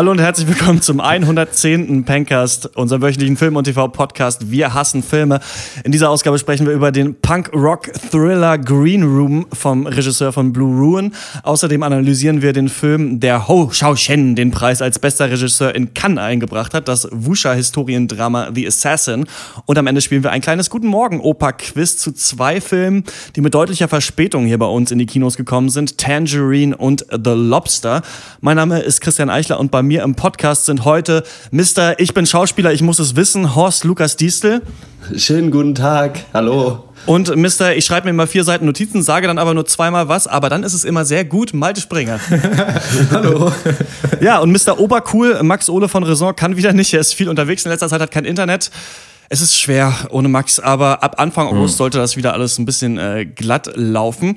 Hallo und herzlich willkommen zum 110. Pencast, unserem wöchentlichen Film- und TV-Podcast Wir hassen Filme. In dieser Ausgabe sprechen wir über den Punk-Rock-Thriller Green Room vom Regisseur von Blue Ruin. Außerdem analysieren wir den Film, der Ho Xiaoshen den Preis als bester Regisseur in Cannes eingebracht hat, das Wuxia-Historiendrama The Assassin. Und am Ende spielen wir ein kleines Guten Morgen-Opa-Quiz zu zwei Filmen, die mit deutlicher Verspätung hier bei uns in die Kinos gekommen sind, Tangerine und The Lobster. Mein Name ist Christian Eichler und bei bei mir im Podcast sind heute Mr. Ich bin Schauspieler, ich muss es wissen, Horst Lukas Diestel. Schönen guten Tag, hallo. Und Mr. Ich schreibe mir immer vier Seiten Notizen, sage dann aber nur zweimal was, aber dann ist es immer sehr gut, Malte Springer. Hallo. Ja, und Mr. Obercool, Max Ole von Raison, kann wieder nicht, er ist viel unterwegs, in letzter Zeit hat kein Internet. Es ist schwer ohne Max, aber ab Anfang August mhm. sollte das wieder alles ein bisschen äh, glatt laufen.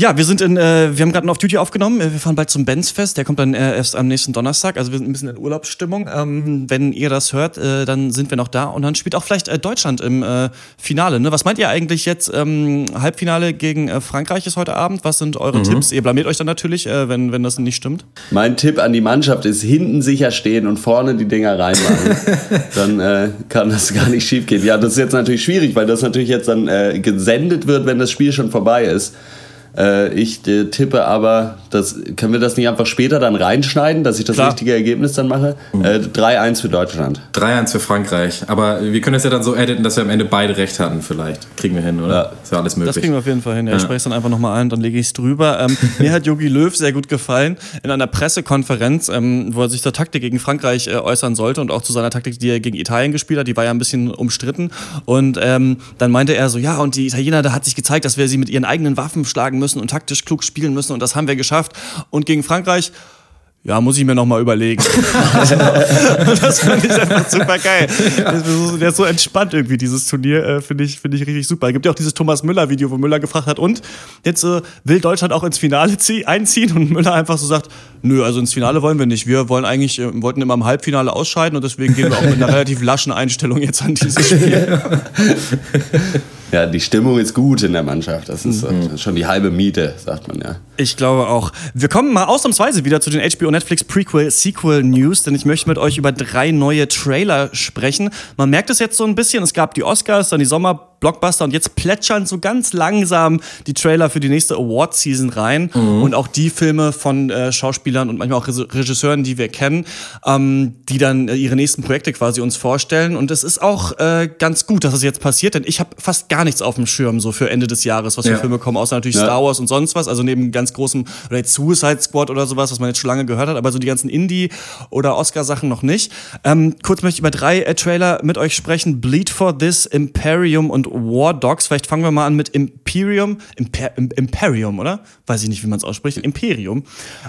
Ja, wir sind in, äh, wir haben gerade einen Off-Duty aufgenommen. Wir fahren bald zum Benz-Fest. Der kommt dann äh, erst am nächsten Donnerstag. Also wir sind ein bisschen in Urlaubsstimmung. Ähm, wenn ihr das hört, äh, dann sind wir noch da. Und dann spielt auch vielleicht äh, Deutschland im äh, Finale. Ne? Was meint ihr eigentlich jetzt? Ähm, Halbfinale gegen äh, Frankreich ist heute Abend. Was sind eure mhm. Tipps? Ihr blamiert euch dann natürlich, äh, wenn, wenn das nicht stimmt. Mein Tipp an die Mannschaft ist, hinten sicher stehen und vorne die Dinger reinmachen. dann äh, kann das gar nicht schief gehen. Ja, das ist jetzt natürlich schwierig, weil das natürlich jetzt dann äh, gesendet wird, wenn das Spiel schon vorbei ist. Äh, ich äh, tippe aber, das, können wir das nicht einfach später dann reinschneiden, dass ich das Klar. richtige Ergebnis dann mache? Mhm. Äh, 3-1 für Deutschland. 3-1 für Frankreich. Aber wir können das ja dann so editen, dass wir am Ende beide recht hatten, vielleicht. Kriegen wir hin, oder? Ja. Ist ja alles möglich. Das kriegen wir auf jeden Fall hin. Ja, ich spreche es dann einfach nochmal ein, dann lege ich es drüber. Ähm, mir hat Jogi Löw sehr gut gefallen in einer Pressekonferenz, ähm, wo er sich zur Taktik gegen Frankreich äh, äußern sollte und auch zu seiner Taktik, die er gegen Italien gespielt hat. Die war ja ein bisschen umstritten. Und ähm, dann meinte er so, ja, und die Italiener, da hat sich gezeigt, dass wir sie mit ihren eigenen Waffen schlagen müssen und taktisch klug spielen müssen und das haben wir geschafft. Und gegen Frankreich ja, muss ich mir noch mal überlegen. das finde ich einfach super geil. Der ist so entspannt irgendwie, dieses Turnier, äh, finde ich, finde ich richtig super. Es gibt ja auch dieses Thomas Müller-Video, wo Müller gefragt hat, und jetzt äh, will Deutschland auch ins Finale einziehen? Und Müller einfach so sagt, nö, also ins Finale wollen wir nicht. Wir wollen eigentlich, äh, wollten immer im Halbfinale ausscheiden und deswegen gehen wir auch mit einer relativ laschen Einstellung jetzt an dieses Spiel. Ja, die Stimmung ist gut in der Mannschaft. Das ist mhm. schon die halbe Miete, sagt man ja. Ich glaube auch. Wir kommen mal ausnahmsweise wieder zu den HBO Netflix Prequel Sequel News, denn ich möchte mit euch über drei neue Trailer sprechen. Man merkt es jetzt so ein bisschen. Es gab die Oscars, dann die Sommer Blockbuster und jetzt plätschern so ganz langsam die Trailer für die nächste Award-Season rein mhm. und auch die Filme von äh, Schauspielern und manchmal auch Regisseuren, die wir kennen, ähm, die dann äh, ihre nächsten Projekte quasi uns vorstellen und es ist auch äh, ganz gut, dass das jetzt passiert, denn ich habe fast gar nichts auf dem Schirm so für Ende des Jahres, was für ja. Filme kommen, außer natürlich ja. Star Wars und sonst was, also neben ganz großem oder jetzt Suicide Squad oder sowas, was man jetzt schon lange gehört hat, aber so die ganzen Indie- oder Oscar-Sachen noch nicht. Ähm, kurz möchte ich über drei äh, Trailer mit euch sprechen. Bleed for This, Imperium und War Dogs. Vielleicht fangen wir mal an mit Imperium. Imper Imperium, oder? Weiß ich nicht, wie man es ausspricht. Imperium.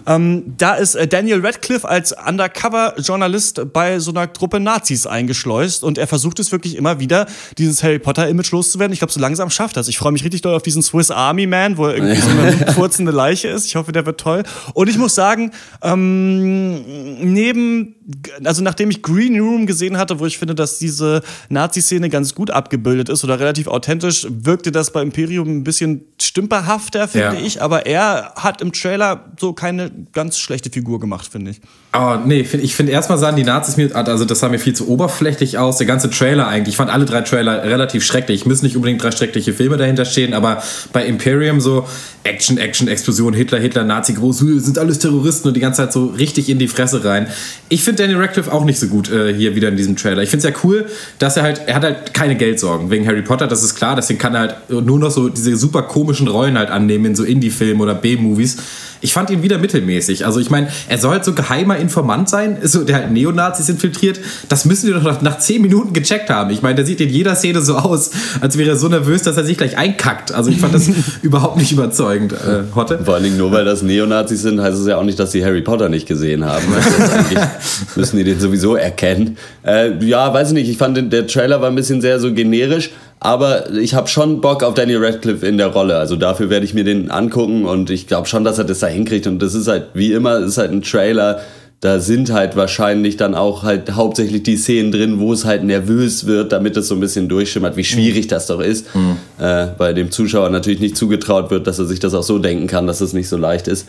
Ähm, da ist äh, Daniel Radcliffe als Undercover-Journalist bei so einer Truppe Nazis eingeschleust und er versucht es wirklich immer wieder, dieses Harry Potter-Image loszuwerden. Ich glaube, so langsam schafft das. Ich freue mich richtig doll auf diesen Swiss Army Man, wo er irgendwie so eine furzende Leiche ist. Ich hoffe, der wird toll. Und ich muss sagen, ähm, neben, also nachdem ich Green Room gesehen hatte, wo ich finde, dass diese Nazi-Szene ganz gut abgebildet ist oder relativ authentisch wirkte das bei Imperium ein bisschen stümperhafter, finde ja. ich. Aber er hat im Trailer so keine ganz schlechte Figur gemacht, finde ich. Oh, nee, ich finde erstmal sahen die Nazis mir, also das sah mir viel zu oberflächlich aus. Der ganze Trailer eigentlich. Ich fand alle drei Trailer relativ schrecklich. Müssen nicht unbedingt drei schreckliche Filme dahinter stehen, aber bei Imperium so Action, Action, Explosion, Hitler, Hitler, Nazi, groß, sind alles Terroristen und die ganze Zeit so richtig in die Fresse rein. Ich finde Danny Radcliffe auch nicht so gut äh, hier wieder in diesem Trailer. Ich finde es ja cool, dass er halt, er hat halt keine Geldsorgen wegen Harry Potter, das ist klar. Deswegen kann er halt nur noch so diese super komischen Rollen halt annehmen in so Indie-Filmen oder B-Movies. Ich fand ihn wieder mittelmäßig. Also ich meine, er soll halt so geheimer Informant sein, so, der halt Neonazis infiltriert. Das müssen wir doch nach, nach zehn Minuten gecheckt haben. Ich meine, der sieht in jeder Szene so aus, als wäre er so nervös, dass er sich gleich einkackt. Also ich fand das überhaupt nicht überzeugend, äh, Hotte. Vor allen Dingen nur, weil das Neonazis sind, heißt es ja auch nicht, dass sie Harry Potter nicht gesehen haben. Also müssen die den sowieso erkennen. Äh, ja, weiß ich nicht. Ich fand, der Trailer war ein bisschen sehr so generisch. Aber ich habe schon Bock auf Daniel Radcliffe in der Rolle. Also dafür werde ich mir den angucken und ich glaube schon, dass er das da hinkriegt. Und das ist halt, wie immer, ist halt ein Trailer. Da sind halt wahrscheinlich dann auch halt hauptsächlich die Szenen drin, wo es halt nervös wird, damit es so ein bisschen durchschimmert, wie schwierig das doch ist. Mhm. Äh, bei dem Zuschauer natürlich nicht zugetraut wird, dass er sich das auch so denken kann, dass es nicht so leicht ist.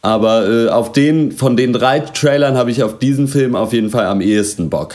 Aber äh, auf den, von den drei Trailern habe ich auf diesen Film auf jeden Fall am ehesten Bock.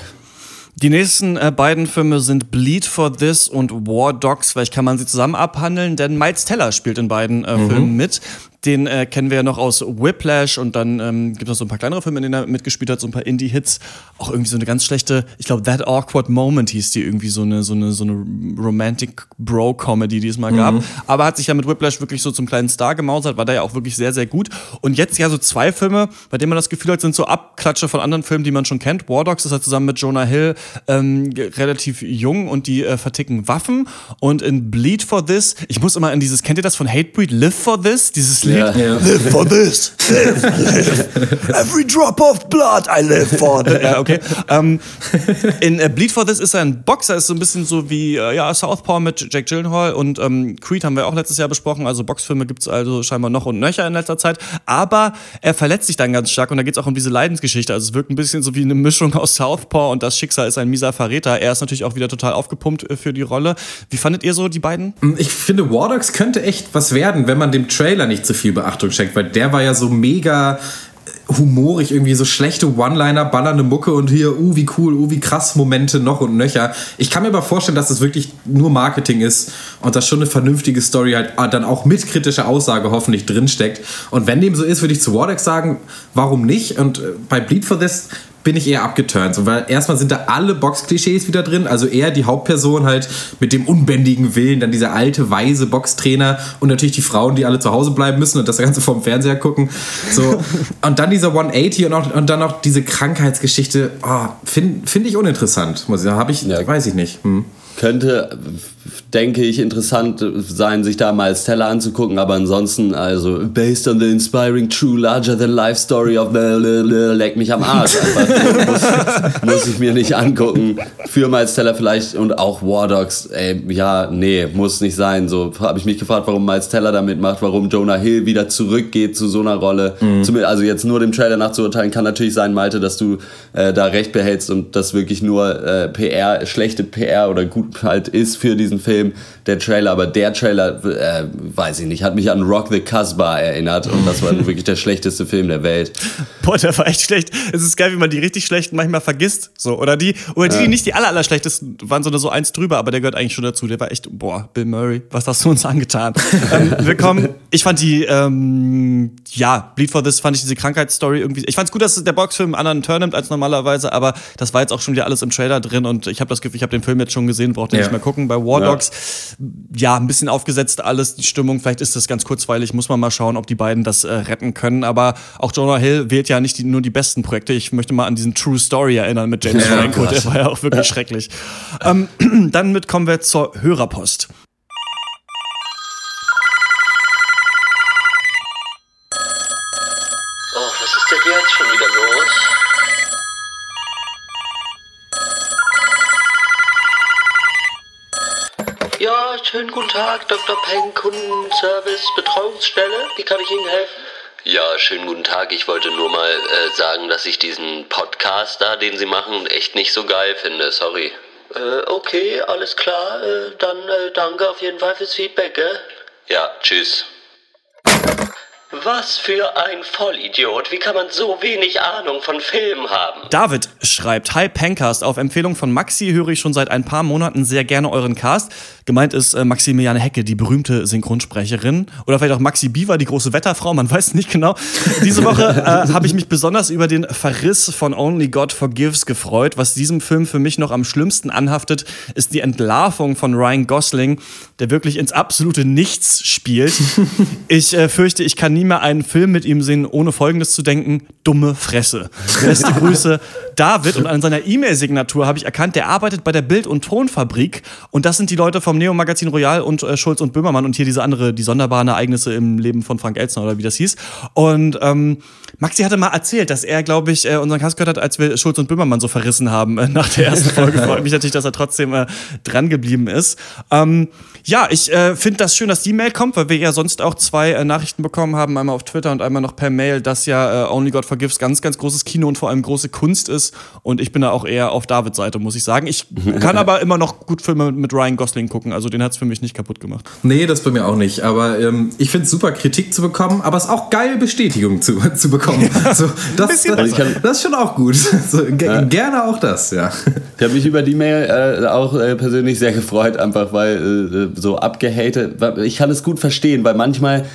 Die nächsten äh, beiden Filme sind Bleed for This und War Dogs. Vielleicht kann man sie zusammen abhandeln, denn Miles Teller spielt in beiden äh, mhm. Filmen mit. Den äh, kennen wir ja noch aus Whiplash und dann ähm, gibt es noch so ein paar kleinere Filme, in denen er mitgespielt hat, so ein paar Indie-Hits. Auch irgendwie so eine ganz schlechte, ich glaube, That Awkward Moment hieß die irgendwie so eine, so eine, so eine Romantic Bro-Comedy, die es mal mhm. gab. Aber hat sich ja mit Whiplash wirklich so zum kleinen Star gemausert, war da ja auch wirklich sehr, sehr gut. Und jetzt ja so zwei Filme, bei denen man das Gefühl hat, sind so Abklatsche von anderen Filmen, die man schon kennt. War Dogs ist halt zusammen mit Jonah Hill ähm, relativ jung und die äh, verticken Waffen. Und in Bleed for This, ich muss immer in dieses, kennt ihr das von Hatebreed? Live for This? Dieses Lied. Ja. Live for this. Live, live. Every drop of blood I live for. ja, okay. Um, ähm, in uh, Bleed for This ist er ein Boxer, ist so ein bisschen so wie uh, ja, Southpaw mit Jack Gyllenhaal und um, ähm, Creed haben wir auch letztes Jahr besprochen. Also Boxfilme gibt es also scheinbar noch und nöcher in letzter Zeit. Aber er verletzt sich dann ganz stark und da geht es auch um diese Leidensgeschichte. Also es wirkt ein bisschen so wie eine Mischung aus Southpaw und das Schicksal ist ein mieser Verräter. Er ist natürlich auch wieder total aufgepumpt äh, für die Rolle. Wie fandet ihr so die beiden? Ich finde, War Dogs könnte echt was werden, wenn man dem Trailer nicht zu viel Beachtung schenkt, weil der war ja so mega äh, humorig, irgendwie so schlechte One-Liner, ballernde Mucke und hier, uh, wie cool, uh, wie krass Momente noch und nöcher. Ich kann mir aber vorstellen, dass das wirklich nur Marketing ist und dass schon eine vernünftige Story halt ah, dann auch mit kritischer Aussage hoffentlich drinsteckt. Und wenn dem so ist, würde ich zu Wardex sagen, warum nicht? Und äh, bei Bleed for This bin ich eher abgeturnt. So, weil erstmal sind da alle Box-Klischees wieder drin. Also eher die Hauptperson halt mit dem unbändigen Willen, dann dieser alte, weise Boxtrainer und natürlich die Frauen, die alle zu Hause bleiben müssen und das Ganze vom Fernseher gucken. So. und dann dieser 180 und, auch, und dann noch diese Krankheitsgeschichte. Oh, Finde find ich uninteressant, muss ich sagen. Hab ich, ja. weiß ich nicht. Hm könnte, denke ich, interessant sein, sich da mal Stella anzugucken, aber ansonsten, also, based on the inspiring true larger than life story of leck mich am Arsch. Einfach, muss, muss, ich mir nicht angucken. Für Miles Teller vielleicht und auch War Dogs, ey, ja, nee, muss nicht sein. So habe ich mich gefragt, warum Miles Teller da mitmacht, warum Jonah Hill wieder zurückgeht zu so einer Rolle. Mhm. Also jetzt nur dem Trailer nachzuurteilen, kann natürlich sein, Malte, dass du äh, da recht behältst und das wirklich nur äh, PR, schlechte PR oder gut halt ist für diesen Film, der Trailer. Aber der Trailer, äh, weiß ich nicht, hat mich an Rock the Casbah erinnert und das war wirklich der schlechteste Film der Welt. Boah, der war echt schlecht. Es ist geil, wie man die richtig schlechten manchmal vergisst. So, oder die, oder die, ja. die nicht die aller, aller schlechtesten waren, sondern so eins drüber, aber der gehört eigentlich schon dazu. Der war echt, boah, Bill Murray, was hast du uns angetan? ähm, willkommen. Ich fand die, ähm, ja, Bleed for This fand ich diese Krankheitsstory irgendwie. Ich fand's gut, dass der Boxfilm einen anderen Turn nimmt als normalerweise, aber das war jetzt auch schon wieder alles im Trailer drin und ich habe das Gefühl, ich habe den Film jetzt schon gesehen, braucht ihr ja. nicht mehr gucken. Bei War Dogs, ja. ja. ein bisschen aufgesetzt alles, die Stimmung, vielleicht ist das ganz kurzweilig, muss man mal schauen, ob die beiden das äh, retten können. Aber auch Jonah Hill wählt ja nicht die, nur die besten Projekte. Ich möchte mal an diesen True Story erinnern mit James ja, Franco, der war ja auch wirklich schrecklich. Ähm, dann mit kommen wir zur Hörerpost. Schönen guten Tag, Dr. Peng, Kundenservice, Betreuungsstelle. Wie kann ich Ihnen helfen? Ja, schönen guten Tag. Ich wollte nur mal äh, sagen, dass ich diesen Podcast da, den Sie machen, echt nicht so geil finde. Sorry. Äh, okay, alles klar. Äh, dann äh, danke auf jeden Fall fürs Feedback, gell? Ja, tschüss. Was für ein Vollidiot. Wie kann man so wenig Ahnung von Filmen haben? David schreibt, Hi Pencast, auf Empfehlung von Maxi höre ich schon seit ein paar Monaten sehr gerne euren Cast. Gemeint ist äh, Maximiliane Hecke, die berühmte Synchronsprecherin. Oder vielleicht auch Maxi Bieber, die große Wetterfrau, man weiß nicht genau. Diese Woche äh, habe ich mich besonders über den Verriss von Only God Forgives gefreut. Was diesem Film für mich noch am schlimmsten anhaftet, ist die Entlarvung von Ryan Gosling, der wirklich ins absolute Nichts spielt. Ich äh, fürchte, ich kann nie mehr einen Film mit ihm sehen, ohne Folgendes zu denken: dumme Fresse. Beste Grüße, David. Und an seiner E-Mail-Signatur habe ich erkannt, der arbeitet bei der Bild- und Tonfabrik. Und das sind die Leute vom Neo-Magazin Royal und äh, Schulz und Böhmermann und hier diese andere, die sonderbaren Ereignisse im Leben von Frank Elzner oder wie das hieß. Und ähm, Maxi hatte mal erzählt, dass er, glaube ich, äh, unseren Cast gehört hat, als wir Schulz und Böhmermann so verrissen haben äh, nach der ersten Folge. Freut mich natürlich, dass er trotzdem äh, dran geblieben ist. Ähm, ja, ich äh, finde das schön, dass die Mail kommt, weil wir ja sonst auch zwei äh, Nachrichten bekommen haben, einmal auf Twitter und einmal noch per Mail, dass ja äh, Only God Forgives ganz, ganz großes Kino und vor allem große Kunst ist. Und ich bin da auch eher auf Davids Seite, muss ich sagen. Ich kann aber immer noch gut Filme mit Ryan Gosling gucken. Also den hat es für mich nicht kaputt gemacht. Nee, das bei mir auch nicht. Aber ähm, ich finde es super, Kritik zu bekommen, aber es ist auch geil, Bestätigung zu, zu bekommen. Also, das, das, das ist schon auch gut. So, ge Gerne auch das, ja. Ich habe mich über die Mail äh, auch äh, persönlich sehr gefreut, einfach weil äh, so abgehatet. Ich kann es gut verstehen, weil manchmal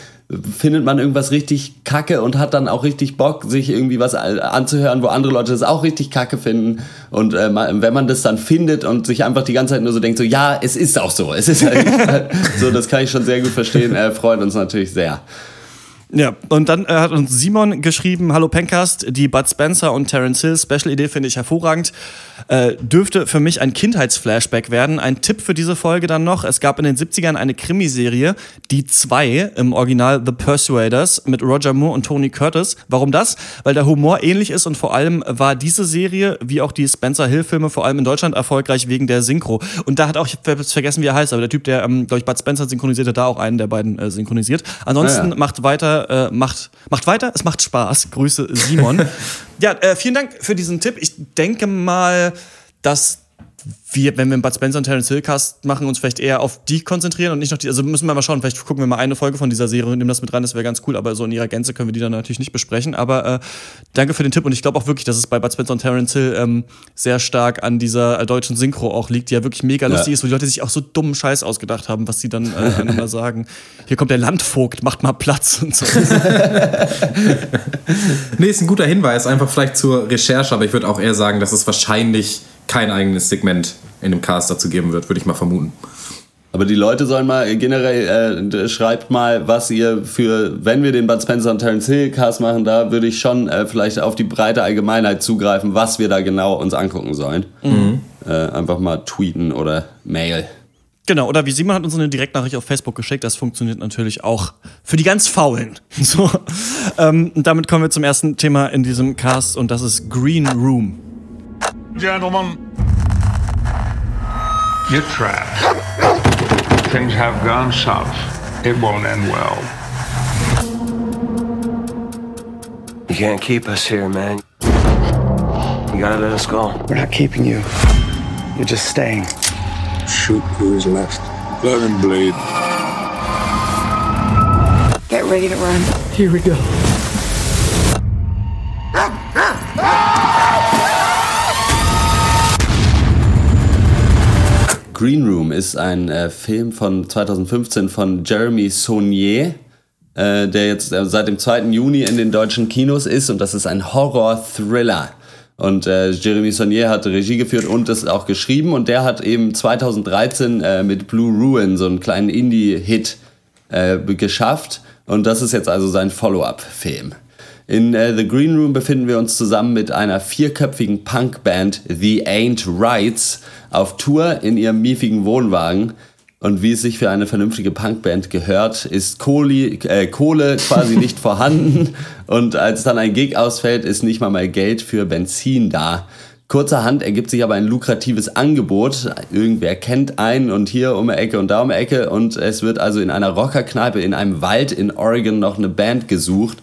findet man irgendwas richtig kacke und hat dann auch richtig Bock, sich irgendwie was anzuhören, wo andere Leute das auch richtig kacke finden. Und äh, wenn man das dann findet und sich einfach die ganze Zeit nur so denkt, so ja, es ist auch so, es ist halt so, das kann ich schon sehr gut verstehen. Er freut uns natürlich sehr. Ja, und dann äh, hat uns Simon geschrieben, hallo Pencast, die Bud Spencer und Terence Hill Special-Idee finde ich hervorragend. Äh, dürfte für mich ein Kindheitsflashback werden. Ein Tipp für diese Folge dann noch, es gab in den 70ern eine Krimiserie, die zwei im Original The Persuaders mit Roger Moore und Tony Curtis. Warum das? Weil der Humor ähnlich ist und vor allem war diese Serie, wie auch die Spencer Hill-Filme, vor allem in Deutschland erfolgreich wegen der Synchro. Und da hat auch, ich habe vergessen, wie er heißt, aber der Typ, der, ähm, glaube ich, Bud Spencer synchronisiert, hat da auch einen der beiden äh, synchronisiert. Ansonsten Ah, ja. macht weiter, äh, macht, macht weiter, es macht Spaß. Grüße Simon. ja, äh, vielen Dank für diesen Tipp. Ich denke mal, dass wir, wenn wir einen Bud Spencer und Terence Hill Cast machen, uns vielleicht eher auf die konzentrieren und nicht noch die, also müssen wir mal schauen, vielleicht gucken wir mal eine Folge von dieser Serie und nehmen das mit rein, das wäre ganz cool, aber so in ihrer Gänze können wir die dann natürlich nicht besprechen, aber äh, danke für den Tipp und ich glaube auch wirklich, dass es bei Bud Spencer und Terence Hill ähm, sehr stark an dieser äh, deutschen Synchro auch liegt, die ja wirklich mega lustig ist, wo die Leute sich auch so dummen Scheiß ausgedacht haben, was sie dann äh, einander sagen. Hier kommt der Landvogt, macht mal Platz und so. Nee, ist ein guter Hinweis, einfach vielleicht zur Recherche, aber ich würde auch eher sagen, dass es wahrscheinlich kein eigenes Segment in dem Cast dazu geben wird, würde ich mal vermuten. Aber die Leute sollen mal generell, äh, schreibt mal, was ihr für, wenn wir den Bud Spencer und Terence Hill Cast machen, da würde ich schon äh, vielleicht auf die breite Allgemeinheit zugreifen, was wir da genau uns angucken sollen. Äh, einfach mal tweeten oder Mail. Genau, oder wie Simon hat uns eine Direktnachricht auf Facebook geschickt, das funktioniert natürlich auch für die ganz Faulen. So, ähm, und damit kommen wir zum ersten Thema in diesem Cast und das ist Green Room. Gentlemen, you're trapped. Things have gone south. It won't end well. You can't keep us here, man. You gotta let us go. We're not keeping you. You're just staying. Shoot who is left. Let him bleed. Get ready to run. Here we go. Green Room ist ein äh, Film von 2015 von Jeremy Saunier, äh, der jetzt äh, seit dem 2. Juni in den deutschen Kinos ist und das ist ein Horror-Thriller. Und äh, Jeremy Saunier hat Regie geführt und das auch geschrieben und der hat eben 2013 äh, mit Blue Ruin so einen kleinen Indie-Hit äh, geschafft und das ist jetzt also sein Follow-up-Film. In äh, The Green Room befinden wir uns zusammen mit einer vierköpfigen Punkband The Ain't Rights auf Tour in ihrem miefigen Wohnwagen. Und wie es sich für eine vernünftige Punkband gehört, ist Kohle, äh, Kohle quasi nicht vorhanden. Und als dann ein Gig ausfällt, ist nicht mal mehr Geld für Benzin da. Kurzerhand ergibt sich aber ein lukratives Angebot. Irgendwer kennt einen und hier um die Ecke und da um die Ecke. Und es wird also in einer Rockerkneipe in einem Wald in Oregon noch eine Band gesucht.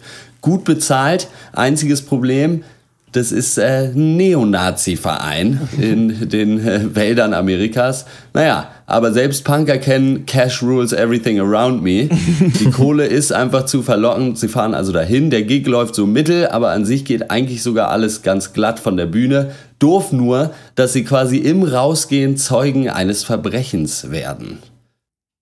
Gut bezahlt. Einziges Problem, das ist äh, ein Neonazi-Verein in den äh, Wäldern Amerikas. Naja, aber selbst Punker kennen Cash Rules Everything Around Me. Die Kohle ist einfach zu verlockend. Sie fahren also dahin. Der Gig läuft so mittel, aber an sich geht eigentlich sogar alles ganz glatt von der Bühne. Doof nur, dass sie quasi im Rausgehen Zeugen eines Verbrechens werden.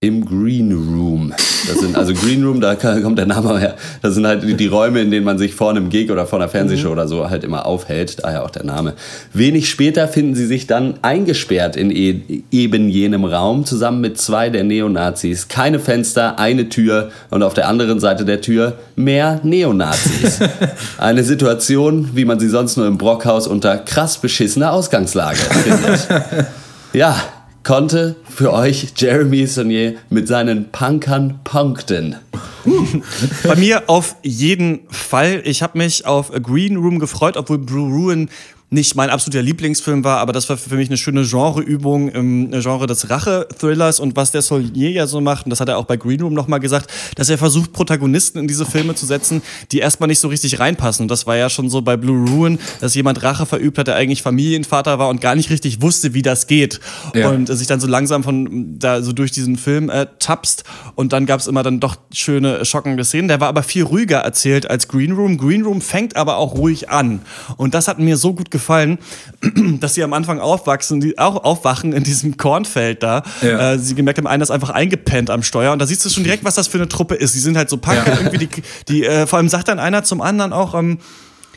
Im Green Room. Das sind also Green Room, da kommt der Name her. Das sind halt die, die Räume, in denen man sich vor einem Gig oder vor einer Fernsehshow oder so halt immer aufhält. Daher auch der Name. Wenig später finden sie sich dann eingesperrt in e eben jenem Raum zusammen mit zwei der Neonazis. Keine Fenster, eine Tür und auf der anderen Seite der Tür mehr Neonazis. Eine Situation, wie man sie sonst nur im Brockhaus unter krass beschissener Ausgangslage findet. Ja, konnte für euch Jeremy Saunier mit seinen Punkern punkten. Bei mir auf jeden Fall. Ich habe mich auf Green Room gefreut, obwohl Blue Ruin nicht mein absoluter Lieblingsfilm war, aber das war für mich eine schöne Genreübung im Genre des Rache-Thrillers und was der Solier ja so macht, und das hat er auch bei Green Room nochmal gesagt, dass er versucht, Protagonisten in diese Filme zu setzen, die erstmal nicht so richtig reinpassen. Und das war ja schon so bei Blue Ruin, dass jemand Rache verübt hat, der eigentlich Familienvater war und gar nicht richtig wusste, wie das geht. Ja. Und sich dann so langsam von da so durch diesen Film äh, tapst. Und dann gab es immer dann doch schöne, schockende Szenen. Der war aber viel ruhiger erzählt als Green Room. Green Room fängt aber auch ruhig an. Und das hat mir so gut gefallen, dass sie am Anfang aufwachsen, die auch aufwachen in diesem Kornfeld da. Ja. Äh, sie gemerkt haben, einer ist einfach eingepennt am Steuer. Und da siehst du schon direkt, was das für eine Truppe ist. Die sind halt so Punk. Ja. Irgendwie die, die, äh, vor allem sagt dann einer zum anderen auch, ähm,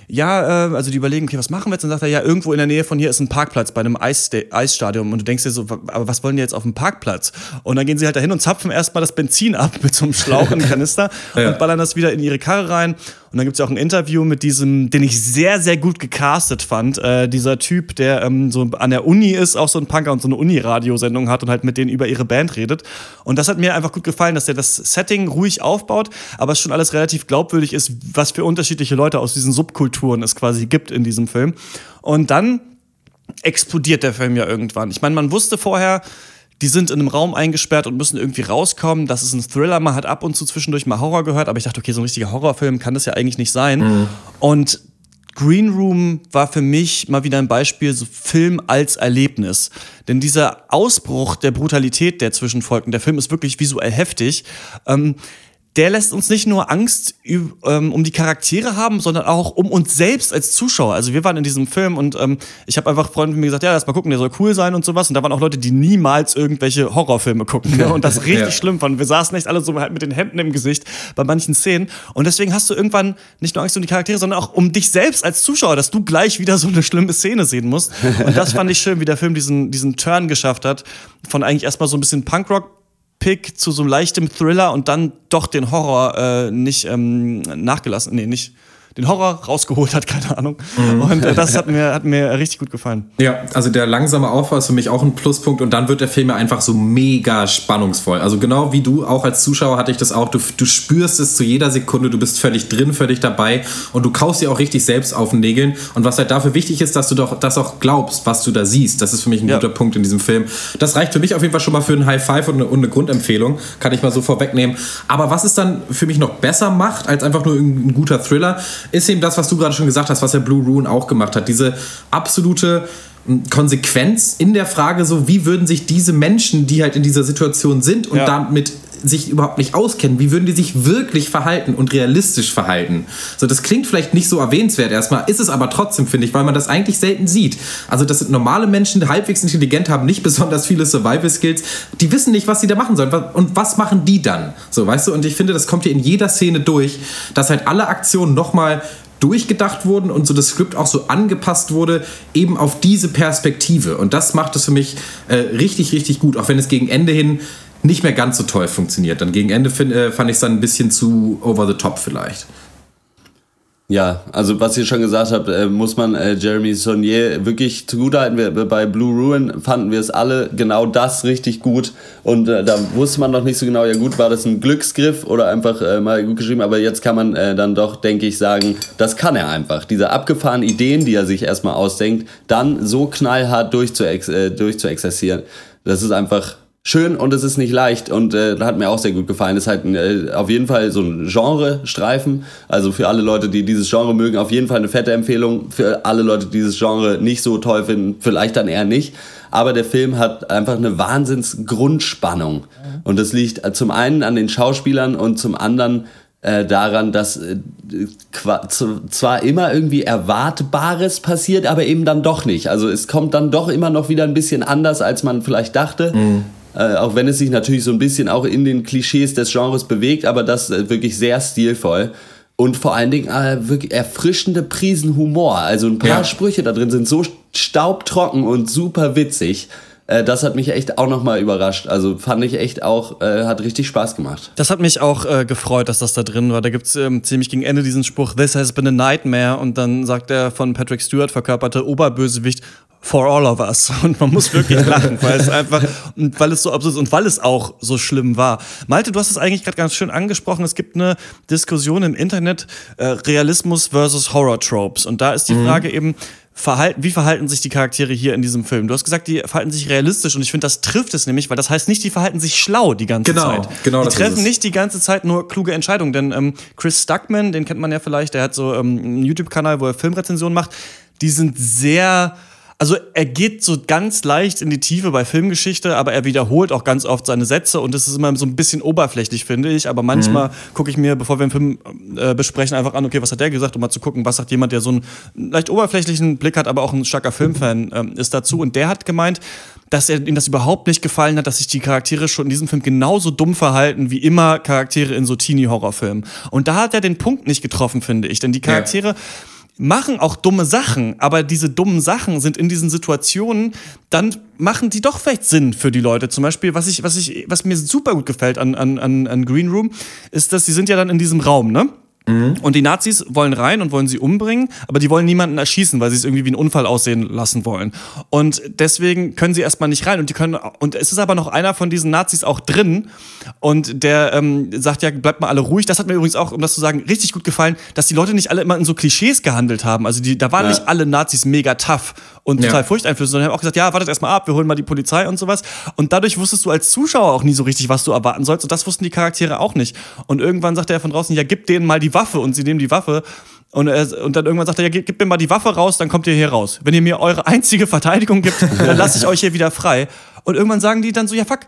ja, äh, also die überlegen, okay, was machen wir jetzt? Und dann sagt er, ja, irgendwo in der Nähe von hier ist ein Parkplatz bei einem Eissta Eisstadion. Und du denkst dir so, aber was wollen die jetzt auf dem Parkplatz? Und dann gehen sie halt dahin und zapfen erstmal das Benzin ab mit so einem Schlauch den Kanister Ja. und ballern das wieder in ihre Karre rein. Und dann gibt's ja auch ein Interview mit diesem, den ich sehr, sehr gut gecastet fand. Äh, dieser Typ, der ähm, so an der Uni ist, auch so ein Punker und so eine Uni-Radiosendung hat und halt mit denen über ihre Band redet. Und das hat mir einfach gut gefallen, dass der das Setting ruhig aufbaut, aber es schon alles relativ glaubwürdig ist, was für unterschiedliche Leute aus diesen Subkulturen es quasi gibt in diesem Film. Und dann explodiert der Film ja irgendwann. Ich meine, man wusste vorher, die sind in einem Raum eingesperrt und müssen irgendwie rauskommen. Das ist ein Thriller, man hat ab und zu zwischendurch mal Horror gehört, aber ich dachte, okay, so ein richtiger Horrorfilm kann das ja eigentlich nicht sein. Und Green Room war für mich mal wieder ein Beispiel, so Film als Erlebnis. Denn dieser Ausbruch der Brutalität der Zwischenfolgen, der Film ist wirklich visuell heftig. Ähm, der lässt uns nicht nur Angst ähm, um die Charaktere haben, sondern auch um uns selbst als Zuschauer. Also wir waren in diesem Film und ähm, ich habe einfach Freunden von mir gesagt, ja, lass mal gucken, der soll cool sein und sowas. Und da waren auch Leute, die niemals irgendwelche Horrorfilme gucken ne? und das richtig Ja. schlimm fanden. Wir saßen echt alle so halt mit den Händen im Gesicht bei manchen Szenen. Und deswegen hast du irgendwann nicht nur Angst um die Charaktere, sondern auch um dich selbst als Zuschauer, dass du gleich wieder so eine schlimme Szene sehen musst. Und das fand ich schön, wie der Film diesen, diesen Turn geschafft hat. Von eigentlich erstmal so ein bisschen Punkrock Pick zu so leichtem Thriller und dann doch den Horror äh, nicht ähm, nachgelassen, nee, nicht den Horror rausgeholt hat, keine Ahnung. Und äh, das hat mir, hat mir richtig gut gefallen. Ja, also der langsame Aufbau ist für mich auch ein Pluspunkt und dann wird der Film ja einfach so mega spannungsvoll. Also genau wie du, auch als Zuschauer hatte ich das auch, du, du spürst es zu jeder Sekunde, du bist völlig drin, völlig dabei und du kaust dir auch richtig selbst auf den Nägeln und was halt dafür wichtig ist, dass du doch das auch glaubst, was du da siehst. Das ist für mich ein Ja. guter Punkt in diesem Film. Das reicht für mich auf jeden Fall schon mal für einen High Five und eine, und eine Grundempfehlung, kann ich mal so vorwegnehmen. Aber was es dann für mich noch besser macht, als einfach nur ein guter Thriller, ist eben das, was du gerade schon gesagt hast, was ja Blue Ruin auch gemacht hat. Diese absolute Konsequenz in der Frage, so wie würden sich diese Menschen, die halt in dieser Situation sind und Ja. damit sich überhaupt nicht auskennen, wie würden die sich wirklich verhalten und realistisch verhalten? So, das klingt vielleicht nicht so erwähnenswert erstmal, ist es aber trotzdem, finde ich, weil man das eigentlich selten sieht. Also, das sind normale Menschen, die halbwegs intelligent haben, nicht besonders viele Survival-Skills, die wissen nicht, was sie da machen sollen. Und was machen die dann? So, weißt du, und ich finde, das kommt hier in jeder Szene durch, dass halt alle Aktionen nochmal durchgedacht wurden und so das Skript auch so angepasst wurde, eben auf diese Perspektive. Und das macht es für mich äh, richtig, richtig gut, auch wenn es gegen Ende hin nicht mehr ganz so toll funktioniert. Dann gegen Ende find, äh, fand ich es dann ein bisschen zu over the top vielleicht. Ja, also was ihr schon gesagt habt, äh, muss man äh, Jeremy Saunier wirklich zugutehalten. Wir, bei Blue Ruin fanden wir es alle genau das richtig gut und äh, da wusste man noch nicht so genau, ja gut, war das ein Glücksgriff oder einfach äh, mal gut geschrieben, aber jetzt kann man äh, dann doch, denke ich, sagen, das kann er einfach. Diese abgefahrenen Ideen, die er sich erstmal ausdenkt, dann so knallhart durchzuex äh, durchzuexerzieren, das ist einfach schön und es ist nicht leicht und äh, hat mir auch sehr gut gefallen. Ist halt äh, auf jeden Fall so ein Genre-Streifen. Also für alle Leute, die dieses Genre mögen, auf jeden Fall eine fette Empfehlung. Für alle Leute, die dieses Genre nicht so toll finden, vielleicht dann eher nicht. Aber der Film hat einfach eine Wahnsinns-Grundspannung. Und das liegt äh, zum einen an den Schauspielern und zum anderen äh, daran, dass äh, zwar immer irgendwie Erwartbares passiert, aber eben dann doch nicht. Also es kommt dann doch immer noch wieder ein bisschen anders, als man vielleicht dachte. Äh, auch wenn es sich natürlich so ein bisschen auch in den Klischees des Genres bewegt, aber das äh, wirklich sehr stilvoll. Und vor allen Dingen äh, wirklich erfrischende Prisen Humor. Also ein paar Ja. Sprüche da drin sind so staubtrocken und super witzig. Äh, das hat mich echt auch nochmal überrascht. Also fand ich echt auch, äh, hat richtig Spaß gemacht. Das hat mich auch äh, gefreut, dass das da drin war. Da gibt's ähm, ziemlich gegen Ende diesen Spruch, This has been a nightmare. Und dann sagt der von Patrick Stewart verkörperte Oberbösewicht, For all of us. Und man muss wirklich lachen, weil es einfach, und weil es so absurd ist und weil es auch so schlimm war. Malte, du hast es eigentlich gerade ganz schön angesprochen. Es gibt eine Diskussion im Internet, äh, Realismus versus Horror Tropes. Und da ist die Frage eben, verhalten, wie verhalten sich die Charaktere hier in diesem Film? Du hast gesagt, die verhalten sich realistisch und ich finde, das trifft es nämlich, weil das heißt nicht, die verhalten sich schlau die ganze Genau, Zeit. genau Die treffen nicht die ganze Zeit nur kluge Entscheidungen, denn ähm, Chris Stuckman, den kennt man ja vielleicht, der hat so ähm, einen YouTube-Kanal, wo er Filmrezensionen macht. Die sind sehr also er geht so ganz leicht in die Tiefe bei Filmgeschichte, aber er wiederholt auch ganz oft seine Sätze und das ist immer so ein bisschen oberflächlich, finde ich. Aber manchmal gucke ich mir, bevor wir einen Film äh, besprechen, einfach an, okay, was hat der gesagt, um mal zu gucken, was sagt jemand, der so einen leicht oberflächlichen Blick hat, aber auch ein starker Filmfan ähm, ist dazu. Und der hat gemeint, dass er ihm das überhaupt nicht gefallen hat, dass sich die Charaktere schon in diesem Film genauso dumm verhalten wie immer Charaktere in so Teenie-Horrorfilmen. Und da hat er den Punkt nicht getroffen, finde ich. Denn die Charaktere machen auch dumme Sachen, aber diese dummen Sachen sind in diesen Situationen, dann machen die doch vielleicht Sinn für die Leute. Zum Beispiel, was ich, was ich, was mir super gut gefällt an, an, an Green Room, ist, dass sie sind ja dann in diesem Raum, ne? Und die Nazis wollen rein und wollen sie umbringen, aber die wollen niemanden erschießen, weil sie es irgendwie wie ein Unfall aussehen lassen wollen. Und deswegen können sie erstmal nicht rein. Und die können, und es ist aber noch einer von diesen Nazis auch drin. Und der ähm, sagt ja, bleibt mal alle ruhig. Das hat mir übrigens auch, um das zu sagen, richtig gut gefallen, dass die Leute nicht alle immer in so Klischees gehandelt haben. Also die, da waren Ja. nicht alle Nazis mega tough und Ja. total furchteinflößend, sondern haben auch gesagt, ja, wartet erstmal ab, wir holen mal die Polizei und sowas. Und dadurch wusstest du als Zuschauer auch nie so richtig, was du erwarten sollst. Und das wussten die Charaktere auch nicht. Und irgendwann sagt er von draußen, ja, gib denen mal die Waffe. Und sie nehmen die Waffe. Und, er, und dann irgendwann sagt er, ja, gib, gib mir mal die Waffe raus, dann kommt ihr hier raus. Wenn ihr mir eure einzige Verteidigung gibt, dann lasse ich euch hier wieder frei. Und irgendwann sagen die dann so, ja, fuck,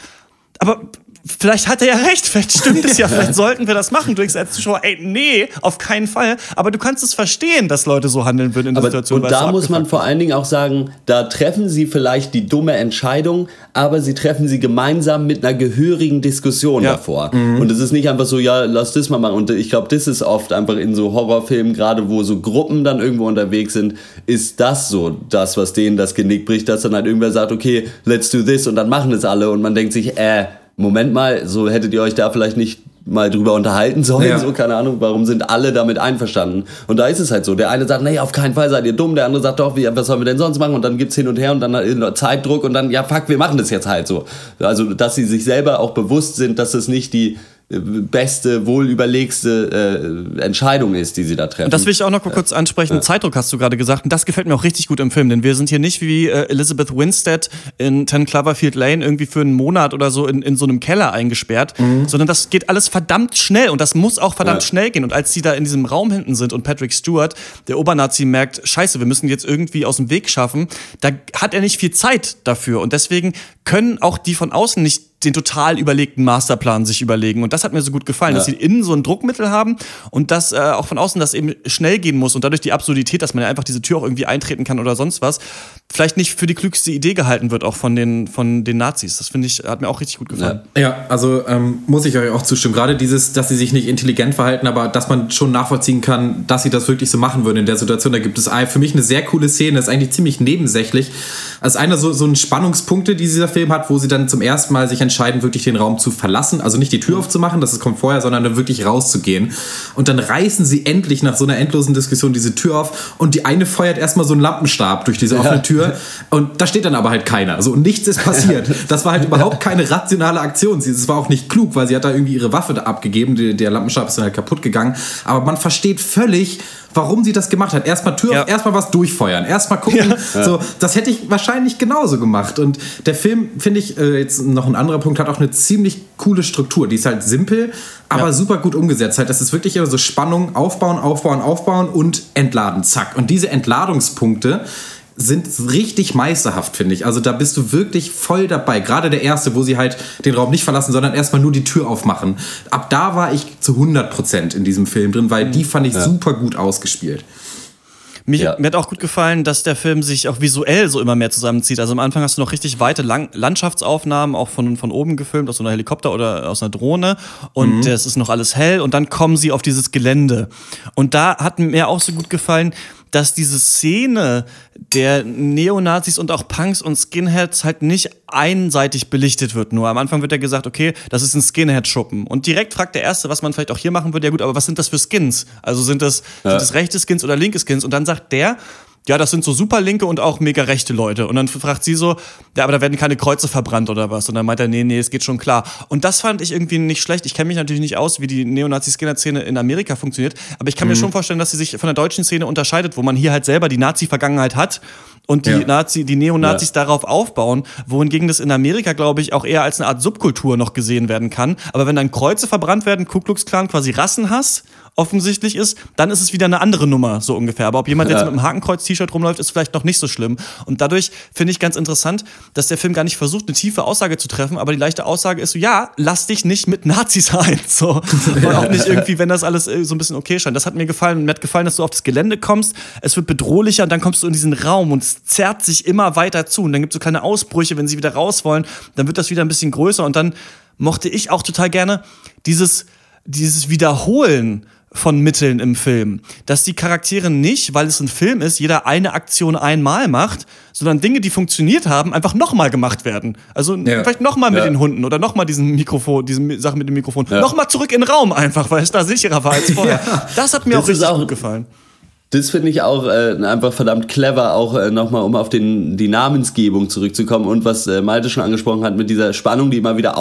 aber vielleicht hat er ja recht, vielleicht stimmt es ja, vielleicht sollten wir das machen. Du denkst als Zuschauer, ey, nee, auf keinen Fall. Aber du kannst es verstehen, dass Leute so handeln würden in der Aber, Situation. und da muss man vor allen Dingen auch sagen, da treffen sie vielleicht die dumme Entscheidung, aber sie treffen sie gemeinsam mit einer gehörigen Diskussion Ja. davor. Und es ist nicht einfach so, ja, lass das mal machen. Und ich glaube, das ist oft einfach in so Horrorfilmen, gerade wo so Gruppen dann irgendwo unterwegs sind, ist das so das, was denen das Genick bricht, dass dann halt irgendwer sagt, okay, let's do this und dann machen es alle und man denkt sich, äh, Moment mal, so hättet ihr euch da vielleicht nicht mal drüber unterhalten sollen, Ja. so keine Ahnung, warum sind alle damit einverstanden? Und da ist es halt so, der eine sagt, nee, auf keinen Fall seid ihr dumm, der andere sagt doch, wie, was sollen wir denn sonst machen? Und dann gibt's hin und her und dann Zeitdruck und dann, ja fuck, wir machen das jetzt halt so. Also, dass sie sich selber auch bewusst sind, dass es nicht die beste, wohl überlegste äh, Entscheidung ist, die sie da treffen. Und das will ich auch noch kurz ansprechen. Zeitdruck hast du gerade gesagt. Und das gefällt mir auch richtig gut im Film, denn wir sind hier nicht wie äh, Elizabeth Winstead in 10 Cloverfield Lane irgendwie für einen Monat oder so in, in so einem Keller eingesperrt, sondern das geht alles verdammt schnell und das muss auch verdammt Ja. schnell gehen. Und als die da in diesem Raum hinten sind und Patrick Stewart, der Obernazi, merkt, scheiße, wir müssen jetzt irgendwie aus dem Weg schaffen, da hat er nicht viel Zeit dafür. Und deswegen können auch die von außen nicht den total überlegten Masterplan sich überlegen. Und das hat mir so gut gefallen, dass sie innen so ein Druckmittel haben und dass äh, auch von außen das eben schnell gehen muss und dadurch die Absurdität, dass man ja einfach diese Tür auch irgendwie eintreten kann oder sonst was, vielleicht nicht für die klügste Idee gehalten wird, auch von den, von den Nazis. Das finde ich, hat mir auch richtig gut gefallen. Ja, also ähm, muss ich euch auch zustimmen. Gerade dieses, dass sie sich nicht intelligent verhalten, aber dass man schon nachvollziehen kann, dass sie das wirklich so machen würden in der Situation. Da gibt es für mich eine sehr coole Szene, das ist eigentlich ziemlich nebensächlich. Das ist einer so, so ein Spannungspunkte, die dieser Film hat, wo sie dann zum ersten Mal sich entscheiden, wirklich den Raum zu verlassen. Also nicht die Tür aufzumachen, das kommt vorher, sondern dann wirklich rauszugehen. Und dann reißen sie endlich nach so einer endlosen Diskussion diese Tür auf und die eine feuert erstmal so einen Lampenstab durch diese offene Tür und da steht dann aber halt keiner. So, und nichts ist passiert. Das war halt überhaupt keine rationale Aktion. Es war auch nicht klug, weil sie hat da irgendwie ihre Waffe abgegeben. Der Lampenstab ist dann halt kaputt gegangen. Aber man versteht völlig, warum sie das gemacht hat. Erstmal Tür, Ja. auf, erstmal was durchfeuern, erstmal gucken. So, das hätte ich wahrscheinlich genauso gemacht. Und der Film, finde ich, äh, jetzt noch ein anderer Punkt, hat auch eine ziemlich coole Struktur. Die ist halt simpel, aber super gut umgesetzt. Halt, das ist wirklich immer so Spannung, aufbauen, aufbauen, aufbauen und entladen. Zack. Und diese Entladungspunkte sind richtig meisterhaft, finde ich. Also da bist du wirklich voll dabei. Gerade der erste, wo sie halt den Raum nicht verlassen, sondern erstmal nur die Tür aufmachen. Ab da war ich zu 100% in diesem Film drin, weil die fand ich super gut ausgespielt. Mir, Ja. mir hat auch gut gefallen, dass der Film sich auch visuell so immer mehr zusammenzieht. Also am Anfang hast du noch richtig weite Lang Landschaftsaufnahmen, auch von, von oben gefilmt, aus so einer Helikopter oder aus einer Drohne. Und es ist noch alles hell. Und dann kommen sie auf dieses Gelände. Und da hat mir auch so gut gefallen, dass diese Szene der Neonazis und auch Punks und Skinheads halt nicht einseitig belichtet wird. Nur am Anfang wird ja gesagt, okay, das ist ein Skinhead-Schuppen. Und direkt fragt der Erste, was man vielleicht auch hier machen würde, ja gut, aber was sind das für Skins? Also sind das, sind das rechte Skins oder linke Skins? Und dann sagt der, ja, das sind so Superlinke und auch mega rechte Leute. Und dann fragt sie so, ja, aber da werden keine Kreuze verbrannt oder was. Und dann meint er, nee, nee, es geht schon klar. Und das fand ich irgendwie nicht schlecht. Ich kenne mich natürlich nicht aus, wie die Neonazi-Skinner-Szene in Amerika funktioniert, aber ich kann mir schon vorstellen, dass sie sich von der deutschen Szene unterscheidet, wo man hier halt selber die Nazi-Vergangenheit hat und die Ja. Nazi, die Neonazis darauf aufbauen, wohingegen das in Amerika, glaube ich, auch eher als eine Art Subkultur noch gesehen werden kann. Aber wenn dann Kreuze verbrannt werden, Ku Klux Klan quasi Rassenhass offensichtlich ist, dann ist es wieder eine andere Nummer, so ungefähr. Aber ob jemand jetzt Ja. mit einem Hakenkreuz-T-Shirt rumläuft, ist vielleicht noch nicht so schlimm. Und dadurch finde ich ganz interessant, dass der Film gar nicht versucht, eine tiefe Aussage zu treffen, aber die leichte Aussage ist so, ja, lass dich nicht mit Nazis ein. So. Und auch nicht irgendwie, wenn das alles äh, so ein bisschen okay scheint. Das hat mir gefallen. Mir hat gefallen, dass du auf das Gelände kommst, es wird bedrohlicher und dann kommst du in diesen Raum und es zerrt sich immer weiter zu. Und dann gibt es so kleine Ausbrüche, wenn sie wieder raus wollen, dann wird das wieder ein bisschen größer und dann mochte ich auch total gerne dieses, dieses Wiederholen von Mitteln im Film. Dass die Charaktere nicht, weil es ein Film ist, jeder eine Aktion einmal macht, sondern Dinge, die funktioniert haben, einfach nochmal gemacht werden. Also Ja. vielleicht nochmal mit Ja. den Hunden oder nochmal diesen Mikrofon, diese Sache mit dem Mikrofon. Ja. Nochmal zurück in den Raum einfach, weil es da sicherer war als vorher. Das hat mir Das auch richtig auch- gut gefallen. Das finde ich auch äh, einfach verdammt clever, auch äh, nochmal, um auf den, die Namensgebung zurückzukommen und was äh, Malte schon angesprochen hat mit dieser Spannung, die immer wieder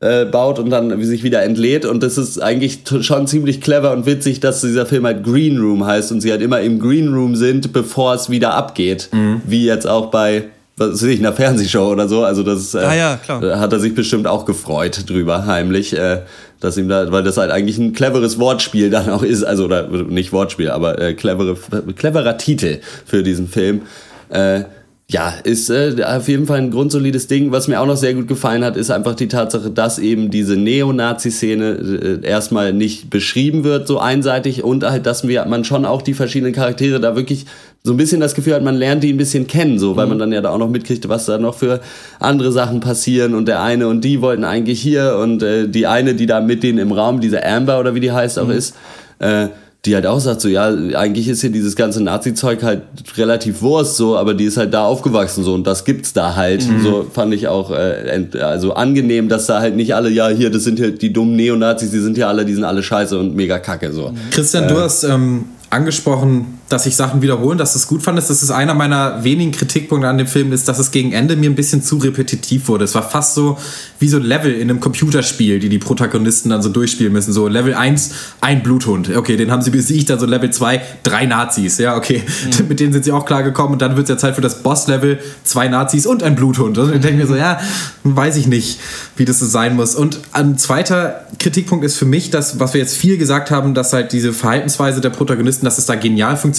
aufgebaut und dann sich wieder entlädt. Und das ist eigentlich schon ziemlich clever und witzig, dass dieser Film halt Green Room heißt und sie halt immer im Green Room sind, bevor es wieder abgeht. Wie jetzt auch bei, was weiß ich, einer Fernsehshow oder so. Also das äh, Ah ja, klar. äh, hat er sich bestimmt auch gefreut drüber, heimlich, äh, dass ihm da, weil das halt eigentlich ein cleveres Wortspiel dann auch ist, also oder nicht Wortspiel, aber äh, clevere, cleverer Titel für diesen Film. Äh, ja, ist äh, auf jeden Fall ein grundsolides Ding. Was mir auch noch sehr gut gefallen hat, ist einfach die Tatsache, dass eben diese Neonazi-Szene äh, erstmal nicht beschrieben wird, so einseitig. Und halt, dass wir, man schon auch die verschiedenen Charaktere da wirklich so ein bisschen das Gefühl hat, man lernt die ein bisschen kennen, so, weil man dann ja da auch noch mitkriegt, was da noch für andere Sachen passieren. Und der eine und die wollten eigentlich hier und äh, die eine, die da mit denen im Raum, diese Amber oder wie die heißt auch ist, äh, die halt auch sagt so, ja, eigentlich ist hier dieses ganze Nazi-Zeug halt relativ Wurst so, aber die ist halt da aufgewachsen so und das gibt's da halt. So fand ich auch äh, also angenehm, dass da halt nicht alle, ja, hier, das sind halt die dummen Neonazis, die sind ja alle, die sind alle scheiße und mega kacke so. Christian, du hast ähm, angesprochen, dass sich Sachen wiederholen, dass du es gut fandest. Das ist einer meiner wenigen Kritikpunkte an dem Film, ist, dass es gegen Ende mir ein bisschen zu repetitiv wurde. Es war fast so wie so ein Level in einem Computerspiel, die die Protagonisten dann so durchspielen müssen. So Level 1, ein Bluthund. Okay, den haben sie besiegt. Dann so Level 2, drei Nazis. Ja, okay. Mit denen sind sie auch klargekommen. Und dann wird es ja Zeit für das Boss-Level, zwei Nazis und ein Bluthund. Und ich denke mir so, ja, weiß ich nicht, wie das so sein muss. Und ein zweiter Kritikpunkt ist für mich, dass, was wir jetzt viel gesagt haben, dass halt diese Verhaltensweise der Protagonisten, dass es da genial funktioniert.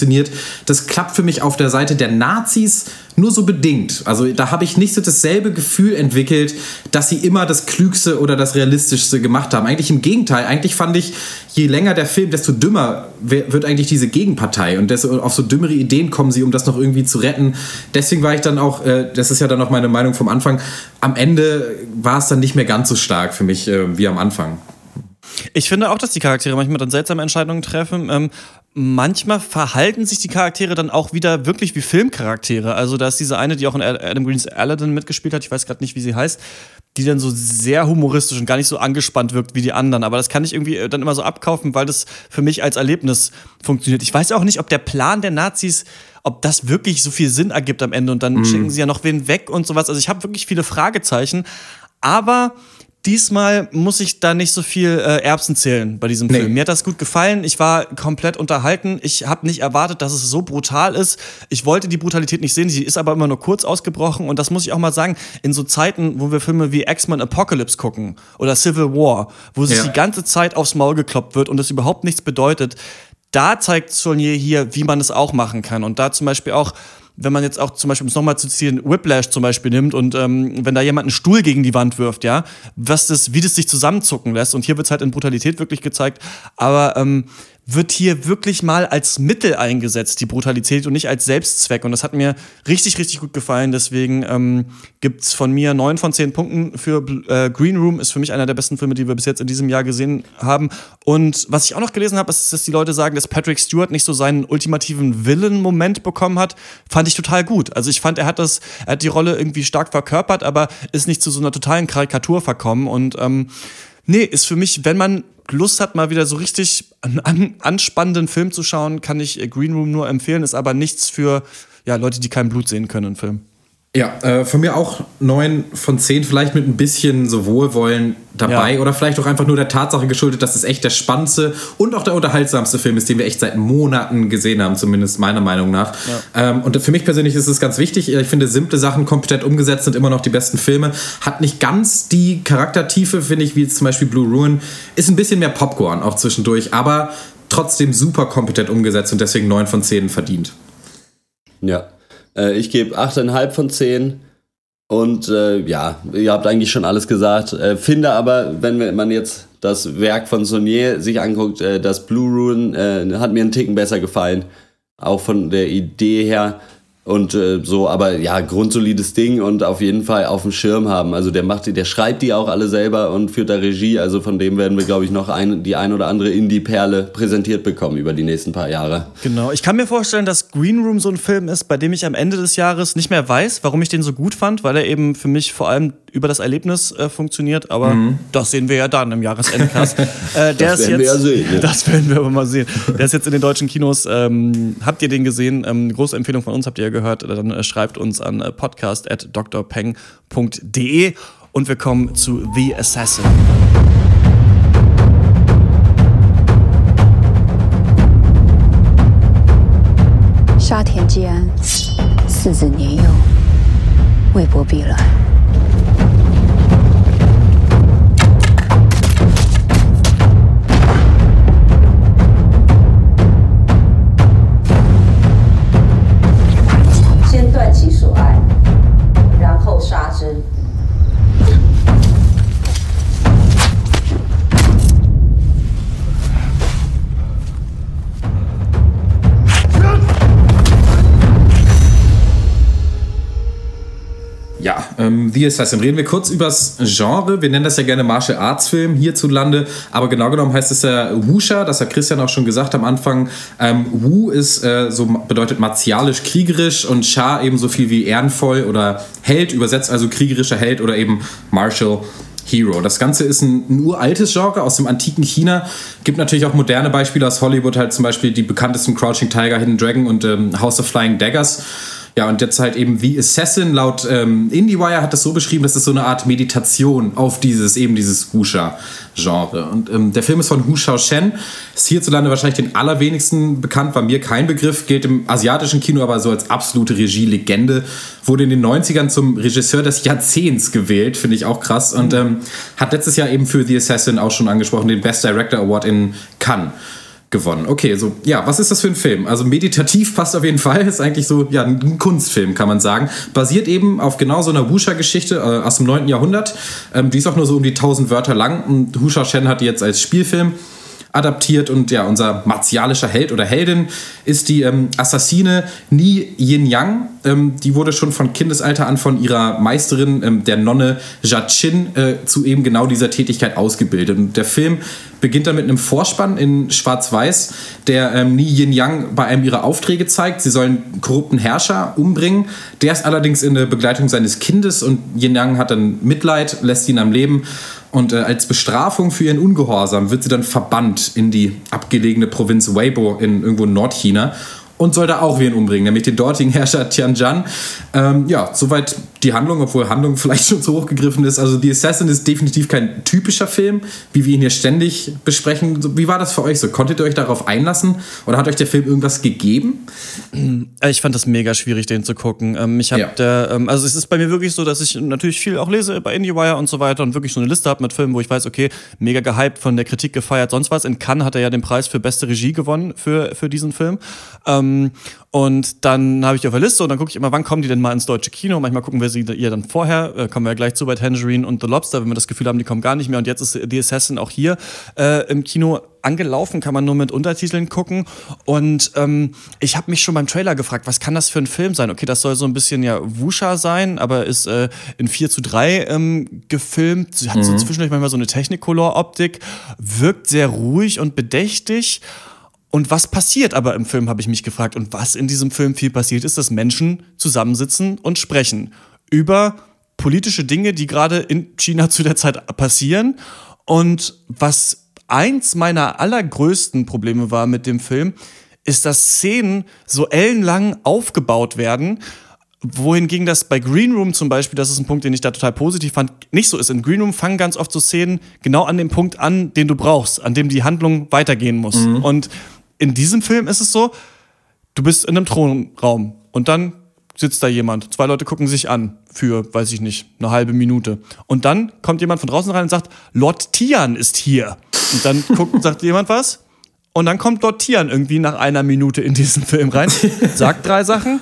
Das klappt für mich auf der Seite der Nazis nur so bedingt. Also da habe ich nicht so dasselbe Gefühl entwickelt, dass sie immer das Klügste oder das Realistischste gemacht haben. Eigentlich im Gegenteil. Eigentlich fand ich, je länger der Film, desto dümmer wird eigentlich diese Gegenpartei und desto auf so dümmere Ideen kommen sie, um das noch irgendwie zu retten. Deswegen war ich dann auch, äh, das ist ja dann auch meine Meinung vom Anfang, am Ende war es dann nicht mehr ganz so stark für mich äh, wie am Anfang. Ich finde auch, dass die Charaktere manchmal dann seltsame Entscheidungen treffen. Ähm, manchmal verhalten sich die Charaktere dann auch wieder wirklich wie Filmcharaktere. Also da ist diese eine, die auch in Adam Greens Aladdin mitgespielt hat, ich weiß gerade nicht, wie sie heißt, die dann so sehr humoristisch und gar nicht so angespannt wirkt wie die anderen. Aber das kann ich irgendwie äh, dann immer so abkaufen, weil das für mich als Erlebnis funktioniert. Ich weiß auch nicht, ob der Plan der Nazis ob das wirklich so viel Sinn ergibt am Ende und dann schicken sie ja noch wen weg und sowas. Also ich habe wirklich viele Fragezeichen, aber diesmal muss ich da nicht so viel äh, Erbsen zählen bei diesem Nee. Film. Mir hat das gut gefallen. Ich war komplett unterhalten. Ich habe nicht erwartet, dass es so brutal ist. Ich wollte die Brutalität nicht sehen. Sie ist aber immer nur kurz ausgebrochen. Und das muss ich auch mal sagen, in so Zeiten, wo wir Filme wie X-Men Apocalypse gucken oder Civil War, wo sich Ja. die ganze Zeit aufs Maul gekloppt wird und das überhaupt nichts bedeutet, da zeigt Saulnier hier, wie man es auch machen kann. Und da zum Beispiel auch, wenn man jetzt auch zum Beispiel, um es nochmal zu ziehen, Whiplash zum Beispiel nimmt und ähm, wenn da jemand einen Stuhl gegen die Wand wirft, ja, was das, wie das sich zusammenzucken lässt. Und hier wird es halt in Brutalität wirklich gezeigt. Aber ähm, wird hier wirklich mal als Mittel eingesetzt, die Brutalität und nicht als Selbstzweck. Und das hat mir richtig, richtig gut gefallen. Deswegen ähm, gibt's von mir neun von zehn Punkten für äh, Green Room. Ist für mich einer der besten Filme, die wir bis jetzt in diesem Jahr gesehen haben. Und was ich auch noch gelesen habe, ist, dass die Leute sagen, dass Patrick Stewart nicht so seinen ultimativen Willen-Moment bekommen hat. Fand ich total gut. Also ich fand, er hat das, er hat die Rolle irgendwie stark verkörpert, aber ist nicht zu so einer totalen Karikatur verkommen. Und ähm, nee, ist für mich, wenn man Lust hat, mal wieder so richtig einen an, anspannenden Film zu schauen, kann ich Green Room nur empfehlen. Ist aber nichts für ja, Leute, die kein Blut sehen können im Film. Ja, äh, von mir auch neun von zehn, vielleicht mit ein bisschen so Wohlwollen dabei ja. oder vielleicht auch einfach nur der Tatsache geschuldet, dass es echt der spannendste und auch der unterhaltsamste Film ist, den wir echt seit Monaten gesehen haben, zumindest meiner Meinung nach. Ja. Ähm, und für mich persönlich ist es ganz wichtig. Ich finde, simple Sachen kompetent umgesetzt sind immer noch die besten Filme. Hat nicht ganz die Charaktertiefe, finde ich, wie zum Beispiel Blue Ruin. Ist ein bisschen mehr Popcorn auch zwischendurch, aber trotzdem super kompetent umgesetzt und deswegen neun von zehn verdient. Ja, äh, ich gebe 8,5 von 10. Und äh, ja, ihr habt eigentlich schon alles gesagt. Äh, finde aber, wenn man jetzt das Werk von Sonier sich anguckt, äh, das Blue Rune äh, hat mir einen Ticken besser gefallen. Auch von der Idee her. Und äh, so, aber ja, grundsolides Ding und auf jeden Fall auf dem Schirm haben. Also der macht die, der schreibt die auch alle selber und führt da Regie. Also von dem werden wir, glaube ich, noch ein, die ein oder andere Indie-Perle präsentiert bekommen über die nächsten paar Jahre. Genau. Ich kann mir vorstellen, dass Green Room so ein Film ist, bei dem ich am Ende des Jahres nicht mehr weiß, warum ich den so gut fand, weil er eben für mich vor allem über das Erlebnis äh, funktioniert. Aber mhm. das sehen wir ja dann im Jahresendcast. äh, der das ist werden jetzt, wir ja sehen. Ja. Das werden wir aber mal sehen. Der ist jetzt in den deutschen Kinos. Ähm, habt ihr den gesehen? Ähm, große Empfehlung von uns habt ihr ja gehört. Dann äh, schreibt uns an äh, podcast.drpeng.de und wir kommen zu The Assassin. 沙田季安，四子年幼，未剥必卵。 Ähm, The Assassin. Reden wir kurz über das Genre. Wir nennen das ja gerne Martial Arts Film hierzulande, aber genau genommen heißt es ja Wusha, das hat Christian auch schon gesagt am Anfang. Ähm, Wu ist äh, so bedeutet martialisch, kriegerisch und Sha eben so viel wie ehrenvoll oder Held, übersetzt also kriegerischer Held oder eben Martial Hero. Das Ganze ist ein, ein, uraltes Genre aus dem antiken China. Gibt natürlich auch moderne Beispiele aus Hollywood, halt zum Beispiel die bekanntesten Crouching Tiger, Hidden Dragon und ähm, House of Flying Daggers. Ja, und jetzt halt eben wie Assassin. Laut ähm, IndieWire hat das so beschrieben, dass es so eine Art Meditation auf dieses, eben dieses Wuxia-Genre. Und ähm, der Film ist von Hu Shen, ist hierzulande wahrscheinlich den allerwenigsten bekannt, war mir kein Begriff, gilt im asiatischen Kino aber so als absolute Regielegende, wurde in den 90ern zum Regisseur des Jahrzehnts gewählt, finde ich auch krass, und ähm, hat letztes Jahr eben für The Assassin auch schon angesprochen, den Best Director Award in Cannes gewonnen. Okay, so, ja, was ist das für ein Film? Also meditativ passt auf jeden Fall, ist eigentlich so, ja, ein Kunstfilm, kann man sagen. Basiert eben auf genau so einer Wusha-Geschichte äh, aus dem 9. Jahrhundert. Ähm, die ist auch nur so um die 1000 Wörter lang und Husha Shen hat die jetzt als Spielfilm adaptiert und ja, unser martialischer Held oder Heldin ist die ähm, Assassine Ni Yin Yang. Ähm, die wurde schon von Kindesalter an von ihrer Meisterin, ähm, der Nonne Jachin, äh, zu eben genau dieser Tätigkeit ausgebildet. Und der Film beginnt dann mit einem Vorspann in Schwarz-Weiß, der ähm, Ni Yin Yang bei einem ihrer Aufträge zeigt. Sie sollen korrupten Herrscher umbringen. Der ist allerdings in der Begleitung seines Kindes und Yin Yang hat dann Mitleid, lässt ihn am Leben und äh, als Bestrafung für ihren Ungehorsam wird sie dann verbannt in die abgelegene Provinz Weibo in irgendwo Nordchina und soll da auch wen umbringen, nämlich den dortigen Herrscher Tianjin. Ähm, ja, soweit die Handlung, obwohl Handlung vielleicht schon zu hoch gegriffen ist. Also The Assassin ist definitiv kein typischer Film, wie wir ihn hier ständig besprechen. Wie war das für euch so? Konntet ihr euch darauf einlassen oder hat euch der Film irgendwas gegeben? Ich fand das mega schwierig, den zu gucken. Ähm, ich habe ja. der, ähm, also es ist bei mir wirklich so, dass ich natürlich viel auch lese bei IndieWire und so weiter und wirklich so eine Liste habe mit Filmen, wo ich weiß, okay, mega gehypt, von der Kritik gefeiert, sonst was. In Cannes hat er ja den Preis für beste Regie gewonnen für, für diesen Film. Ähm, ähm, und dann habe ich die auf der Liste und dann gucke ich immer, wann kommen die denn mal ins deutsche Kino. Manchmal gucken wir sie ihr dann vorher, äh, kommen wir ja gleich zu bei Tangerine und The Lobster, wenn wir das Gefühl haben, die kommen gar nicht mehr. Und jetzt ist The Assassin auch hier äh, im Kino angelaufen, kann man nur mit Untertiteln gucken. Und ähm, ich habe mich schon beim Trailer gefragt, was kann das für ein Film sein? Okay, das soll so ein bisschen ja Wusha sein, aber ist äh, in 4 zu 3 ähm, gefilmt. Hat mhm. so zwischendurch manchmal so eine Technicolor-Optik, wirkt sehr ruhig und bedächtig. Und was passiert aber im Film, habe ich mich gefragt. Und was in diesem Film viel passiert, ist, dass Menschen zusammensitzen und sprechen über politische Dinge, die gerade in China zu der Zeit passieren und was eins meiner allergrößten Probleme war mit dem Film, ist, dass Szenen so ellenlang aufgebaut werden wohingegen das bei Green Room zum Beispiel, das ist ein Punkt, den ich da total positiv fand, nicht so ist. In Green Room fangen ganz oft so Szenen genau an dem Punkt an, den du brauchst, an dem die Handlung weitergehen muss. Mhm. Und in diesem Film ist es so, du bist in einem Thronraum und dann sitzt da jemand. Zwei Leute gucken sich an für, weiß ich nicht, eine halbe Minute. Und dann kommt jemand von draußen rein und sagt, Lord Tian ist hier. Und dann guckt, sagt jemand was. Und dann kommt Lord Tian irgendwie nach einer Minute in diesen Film rein, sagt drei Sachen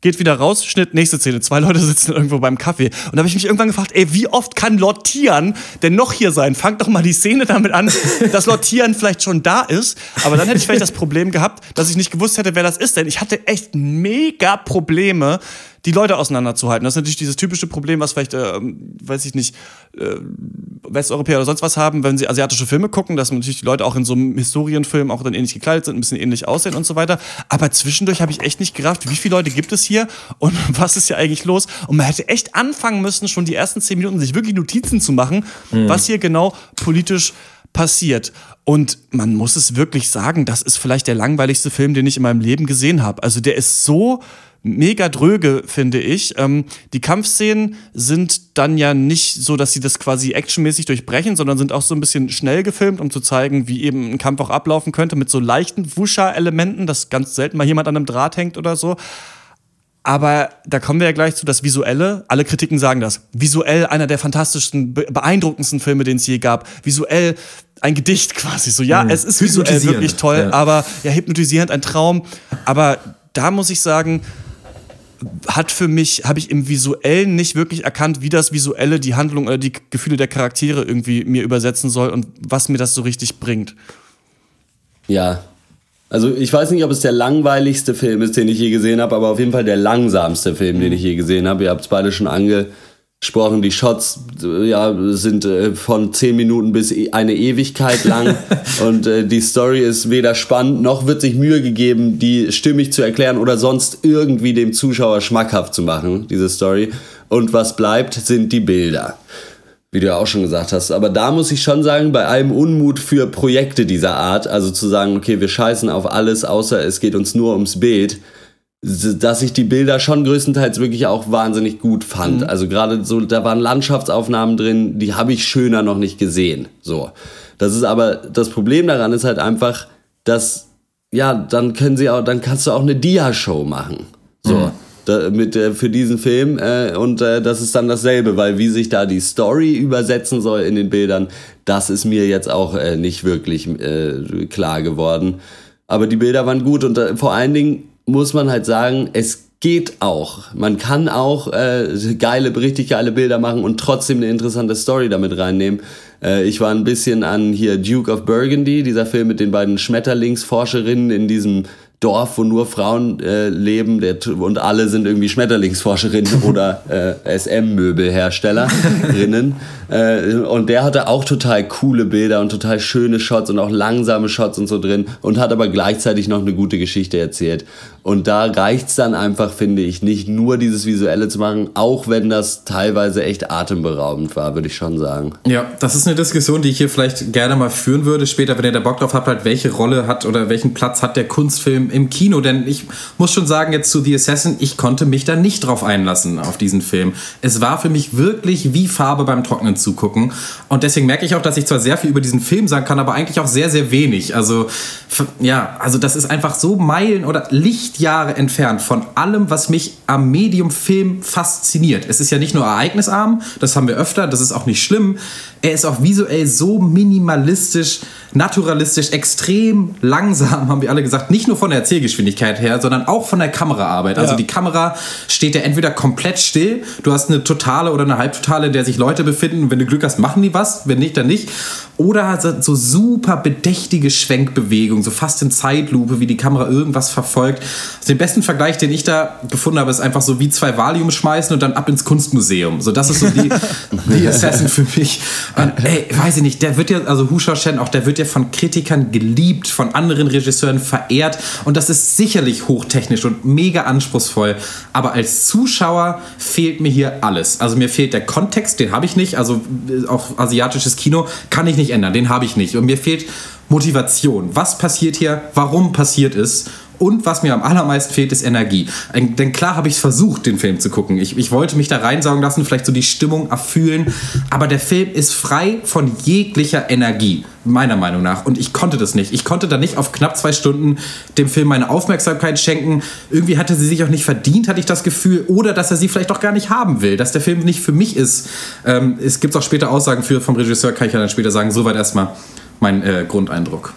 geht wieder raus, Schnitt, nächste Szene. Zwei Leute sitzen irgendwo beim Kaffee. Und da habe ich mich irgendwann gefragt, ey, wie oft kann Lord Tian denn noch hier sein? Fangt doch mal die Szene damit an, dass Lord Tian vielleicht schon da ist. Aber dann hätte ich vielleicht das Problem gehabt, dass ich nicht gewusst hätte, wer das ist. Denn ich hatte echt mega Probleme, die Leute auseinanderzuhalten. Das ist natürlich dieses typische Problem, was vielleicht, äh, weiß ich nicht, äh, Westeuropäer oder sonst was haben, wenn sie asiatische Filme gucken, dass natürlich die Leute auch in so einem Historienfilm auch dann ähnlich gekleidet sind, ein bisschen ähnlich aussehen und so weiter. Aber zwischendurch habe ich echt nicht gerafft, wie viele Leute gibt es hier und was ist hier eigentlich los? Und man hätte echt anfangen müssen, schon die ersten zehn Minuten sich wirklich Notizen zu machen, mhm. was hier genau politisch passiert. Und man muss es wirklich sagen, das ist vielleicht der langweiligste Film, den ich in meinem Leben gesehen habe. Also der ist so mega dröge, finde ich. Ähm, die Kampfszenen sind dann ja nicht so, dass sie das quasi actionmäßig durchbrechen, sondern sind auch so ein bisschen schnell gefilmt, um zu zeigen, wie eben ein Kampf auch ablaufen könnte, mit so leichten Wuscher-Elementen, dass ganz selten mal jemand an einem Draht hängt oder so. Aber da kommen wir ja gleich zu das Visuelle. Alle Kritiken sagen das. Visuell einer der fantastischsten, beeindruckendsten Filme, den es je gab. Visuell ein Gedicht quasi. So, ja, mhm. es ist visuell wirklich toll, ja. aber ja, hypnotisierend, ein Traum. Aber da muss ich sagen, hat für mich, habe ich im Visuellen nicht wirklich erkannt, wie das Visuelle die Handlung oder die Gefühle der Charaktere irgendwie mir übersetzen soll und was mir das so richtig bringt. Ja. Also ich weiß nicht, ob es der langweiligste Film ist, den ich je gesehen habe, aber auf jeden Fall der langsamste Film, den ich je gesehen habe. Ihr habt es beide schon ange gesprochen. Die Shots ja, sind äh, von zehn Minuten bis e, eine Ewigkeit lang. und äh, die Story ist weder spannend, noch wird sich Mühe gegeben, die stimmig zu erklären oder sonst irgendwie dem Zuschauer schmackhaft zu machen, diese Story. Und was bleibt, sind die Bilder. Wie du ja auch schon gesagt hast. Aber da muss ich schon sagen, bei allem Unmut für Projekte dieser Art, also zu sagen, okay, wir scheißen auf alles, außer es geht uns nur ums Bild, dass ich die Bilder schon größtenteils wirklich auch wahnsinnig gut fand. Mhm. Also gerade so, da waren Landschaftsaufnahmen drin, die habe ich schöner noch nicht gesehen. So. Das ist aber, das Problem daran ist halt einfach, dass, ja, dann können sie auch, dann kannst du auch eine Dia-Show machen. So. Mhm. Da, mit, äh, für diesen Film äh, und äh, das ist dann dasselbe, weil wie sich da die Story übersetzen soll in den Bildern, das ist mir jetzt auch äh, nicht wirklich äh, klar geworden. Aber die Bilder waren gut und äh, vor allen Dingen muss man halt sagen, es geht auch. Man kann auch äh, geile, richtig geile Bilder machen und trotzdem eine interessante Story damit reinnehmen. Äh, ich war ein bisschen an hier Duke of Burgundy, dieser Film mit den beiden Schmetterlingsforscherinnen in diesem Dorf, wo nur Frauen äh, leben der, und alle sind irgendwie Schmetterlingsforscherinnen oder äh, SM-Möbelherstellerinnen. äh, und der hatte auch total coole Bilder und total schöne Shots und auch langsame Shots und so drin und hat aber gleichzeitig noch eine gute Geschichte erzählt. Und da reicht's dann einfach, finde ich, nicht nur dieses Visuelle zu machen, auch wenn das teilweise echt atemberaubend war, würde ich schon sagen. Ja, das ist eine Diskussion, die ich hier vielleicht gerne mal führen würde, später, wenn ihr da Bock drauf habt, halt, welche Rolle hat oder welchen Platz hat der Kunstfilm im Kino. Denn ich muss schon sagen, jetzt zu The Assassin, ich konnte mich da nicht drauf einlassen, auf diesen Film. Es war für mich wirklich wie Farbe beim Trocknen zugucken. Und deswegen merke ich auch, dass ich zwar sehr viel über diesen Film sagen kann, aber eigentlich auch sehr, sehr wenig. Also, ja, also das ist einfach so Meilen oder Licht Lichtjahre entfernt von allem, was mich am Medium Film fasziniert. Es ist ja nicht nur ereignisarm, das haben wir öfter, das ist auch nicht schlimm. Er ist auch visuell so minimalistisch, naturalistisch, extrem langsam, haben wir alle gesagt. Nicht nur von der Erzählgeschwindigkeit her, sondern auch von der Kameraarbeit. Also ja. die Kamera steht ja entweder komplett still, du hast eine totale oder eine halbtotale, in der sich Leute befinden. Wenn du Glück hast, machen die was, wenn nicht, dann nicht. Oder so super bedächtige Schwenkbewegungen, so fast in Zeitlupe, wie die Kamera irgendwas verfolgt. Also den besten Vergleich, den ich da gefunden habe, ist einfach so wie zwei Valium schmeißen und dann ab ins Kunstmuseum. So, das ist so die, die Assassin für mich. Und, ey, weiß ich nicht, der wird ja, also Husha Shen auch, der wird er von Kritikern geliebt, von anderen Regisseuren verehrt und das ist sicherlich hochtechnisch und mega anspruchsvoll. Aber als Zuschauer fehlt mir hier alles. Also mir fehlt der Kontext, den habe ich nicht. Also äh, auch asiatisches Kino kann ich nicht ändern, den habe ich nicht. Und mir fehlt Motivation. Was passiert hier? Warum passiert es? Und was mir am allermeisten fehlt, ist Energie. Denn klar habe ich es versucht, den Film zu gucken. Ich, ich wollte mich da reinsaugen lassen, vielleicht so die Stimmung erfühlen. Aber der Film ist frei von jeglicher Energie, meiner Meinung nach. Und ich konnte das nicht. Ich konnte da nicht auf knapp zwei Stunden dem Film meine Aufmerksamkeit schenken. Irgendwie hatte sie sich auch nicht verdient, hatte ich das Gefühl. Oder dass er sie vielleicht auch gar nicht haben will. Dass der Film nicht für mich ist. Ähm, es gibt auch später Aussagen für, vom Regisseur, kann ich ja dann später sagen. Soweit erstmal mein äh, Grundeindruck.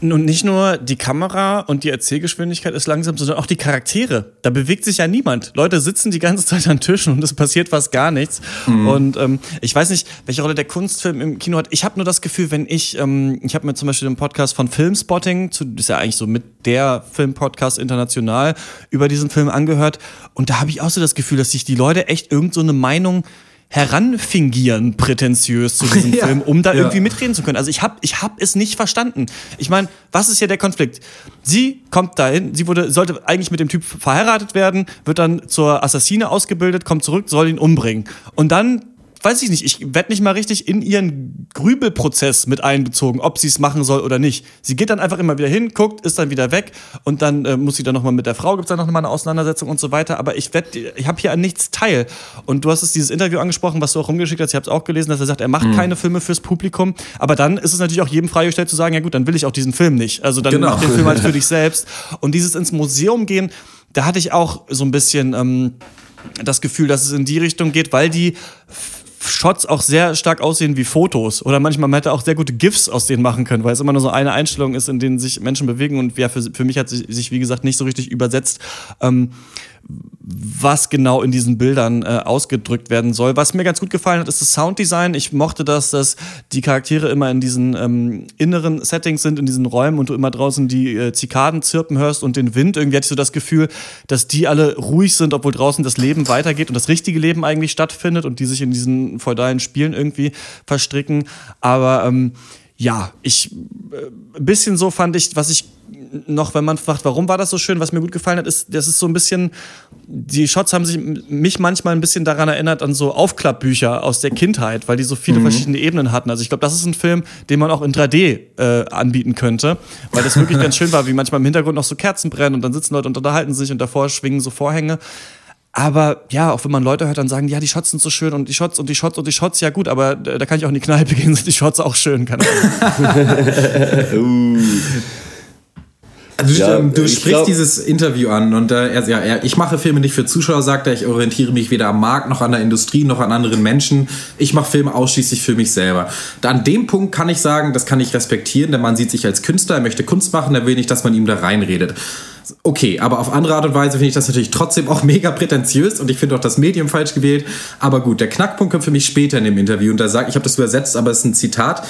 Und nicht nur die Kamera und die Erzählgeschwindigkeit ist langsam, sondern auch die Charaktere. Da bewegt sich ja niemand. Leute sitzen die ganze Zeit an Tischen und es passiert fast gar nichts. Mhm. Und ähm, ich weiß nicht, welche Rolle der Kunstfilm im Kino hat. Ich habe nur das Gefühl, wenn ich, ähm, ich habe mir zum Beispiel den Podcast von Filmspotting, zu, ist ja eigentlich so mit der Filmpodcast international, über diesen Film angehört. Und da habe ich auch so das Gefühl, dass sich die Leute echt irgend so eine Meinung heranfingieren, prätentiös zu diesem ja, Film, um da ja. irgendwie mitreden zu können. Also ich habe ich hab es nicht verstanden. Ich meine, was ist hier der Konflikt? Sie kommt dahin, sie wurde, sollte eigentlich mit dem Typ verheiratet werden, wird dann zur Assassine ausgebildet, kommt zurück, soll ihn umbringen. Und dann weiß ich nicht, ich werde nicht mal richtig in ihren Grübelprozess mit einbezogen, ob sie es machen soll oder nicht. Sie geht dann einfach immer wieder hin, guckt, ist dann wieder weg und dann äh, muss sie dann nochmal mit der Frau, gibt es dann nochmal eine Auseinandersetzung und so weiter. Aber ich werde, ich habe hier an nichts teil. Und du hast es dieses Interview angesprochen, was du auch rumgeschickt hast, ich habe es auch gelesen, dass er sagt, er macht mhm. keine Filme fürs Publikum. Aber dann ist es natürlich auch jedem freigestellt zu sagen, ja gut, dann will ich auch diesen Film nicht. Also dann genau. mach den Film halt für dich selbst. Und dieses ins Museum gehen, da hatte ich auch so ein bisschen ähm, das Gefühl, dass es in die Richtung geht, weil die Shots auch sehr stark aussehen wie Fotos. Oder manchmal man hätte auch sehr gute GIFs aus denen machen können, weil es immer nur so eine Einstellung ist, in denen sich Menschen bewegen. Und ja, für, für mich hat sich, sich wie gesagt, nicht so richtig übersetzt. Ähm, was genau in diesen Bildern äh, ausgedrückt werden soll. Was mir ganz gut gefallen hat, ist das Sounddesign. Ich mochte das, dass die Charaktere immer in diesen ähm, inneren Settings sind, in diesen Räumen und du immer draußen die äh, Zikaden zirpen hörst und den Wind. Irgendwie hatte ich so das Gefühl, dass die alle ruhig sind, obwohl draußen das Leben weitergeht und das richtige Leben eigentlich stattfindet und die sich in diesen feudalen Spielen irgendwie verstricken. Aber ähm, ja, ich äh, ein bisschen so fand ich, was ich noch, wenn man fragt, warum war das so schön, was mir gut gefallen hat, ist, das ist so ein bisschen, die Shots haben sich mich manchmal ein bisschen daran erinnert an so Aufklappbücher aus der Kindheit, weil die so viele mhm. verschiedene Ebenen hatten. Also ich glaube, das ist ein Film, den man auch in 3D äh, anbieten könnte, weil das wirklich ganz schön war, wie manchmal im Hintergrund noch so Kerzen brennen und dann sitzen Leute und unterhalten sich und davor schwingen so Vorhänge. Aber ja, auch wenn man Leute hört, dann sagen, ja, die Shots sind so schön und die Shots und die Shots und die Shots, ja gut, aber da kann ich auch in die Kneipe gehen, sind die Shots auch schön, keine uh. Also du, ja, du sprichst glaub, dieses Interview an und äh, er, ja, er, ich mache Filme nicht für Zuschauer, sagt er, ich orientiere mich weder am Markt noch an der Industrie noch an anderen Menschen. Ich mache Filme ausschließlich für mich selber. Da an dem Punkt kann ich sagen, das kann ich respektieren, denn man sieht sich als Künstler, er möchte Kunst machen, er will nicht, dass man ihm da reinredet. Okay, aber auf andere Art und Weise finde ich das natürlich trotzdem auch mega prätentiös und ich finde auch das Medium falsch gewählt. Aber gut, der Knackpunkt kommt für mich später in dem Interview und da sagt, ich habe das übersetzt, aber es ist ein Zitat.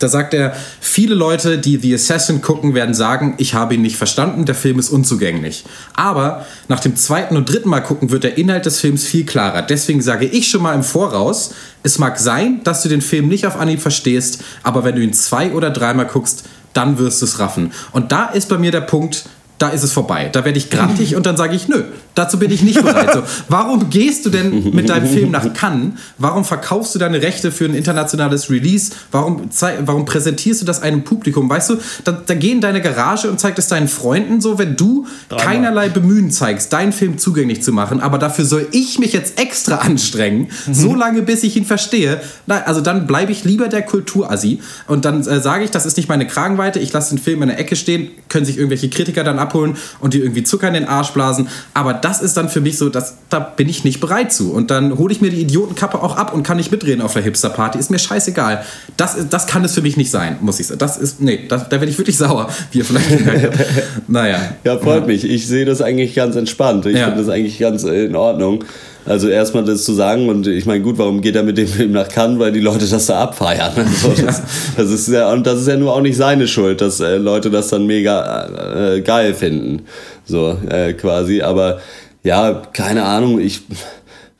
Da sagt er, viele Leute, die The Assassin gucken, werden sagen, ich habe ihn nicht verstanden, der Film ist unzugänglich. Aber nach dem zweiten und dritten Mal gucken wird der Inhalt des Films viel klarer. Deswegen sage ich schon mal im Voraus, es mag sein, dass du den Film nicht auf Anhieb verstehst, aber wenn du ihn zwei oder dreimal guckst, dann wirst du es raffen. Und da ist bei mir der Punkt, da ist es vorbei. Da werde ich grantig und dann sage ich, nö, dazu bin ich nicht bereit. So, warum gehst du denn mit deinem Film nach Cannes? Warum verkaufst du deine Rechte für ein internationales Release? Warum, warum präsentierst du das einem Publikum? Weißt du, da, da geh in deine Garage und zeig es deinen Freunden so, wenn du Dreimal. keinerlei Bemühen zeigst, deinen Film zugänglich zu machen, aber dafür soll ich mich jetzt extra anstrengen, mhm. so lange bis ich ihn verstehe. Na, also dann bleibe ich lieber der Kulturassi und dann äh, sage ich, das ist nicht meine Kragenweite, ich lasse den Film in der Ecke stehen, können sich irgendwelche Kritiker dann abholen und die irgendwie Zucker in den Arsch blasen. Aber das ist dann für mich so, dass, da bin ich nicht bereit zu. Und dann hole ich mir die Idiotenkappe auch ab und kann nicht mitreden auf der Hipster-Party. Ist mir scheißegal. Das, das kann es für mich nicht sein, muss ich sagen. Das ist, nee, das, da werde ich wirklich sauer, wie ihr vielleicht gemerkt habt. Naja. Ja, freut ja. mich. Ich sehe das eigentlich ganz entspannt. Ich ja. finde das eigentlich ganz in Ordnung. Also erstmal das zu sagen und ich meine, gut, warum geht er mit dem Film nach Cannes? Weil die Leute das da abfeiern. Also das, das, ist ja, und das ist ja nur auch nicht seine Schuld, dass äh, Leute das dann mega äh, geil finden. So, äh, quasi. Aber ja, keine Ahnung, ich,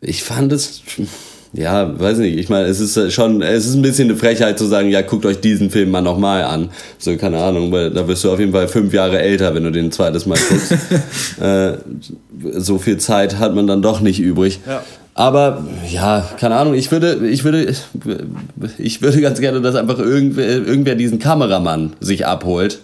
ich fand es ja, weiß nicht, ich meine, es ist äh, schon, es ist ein bisschen eine Frechheit zu sagen, ja, guckt euch diesen Film mal nochmal an. So, keine Ahnung, weil da wirst du auf jeden Fall fünf Jahre älter, wenn du den ein zweites Mal guckst. äh, so viel Zeit hat man dann doch nicht übrig. Ja. Aber ja, keine Ahnung, ich würde, ich würde, ich würde ganz gerne, dass einfach irgendwer, irgendwer diesen Kameramann sich abholt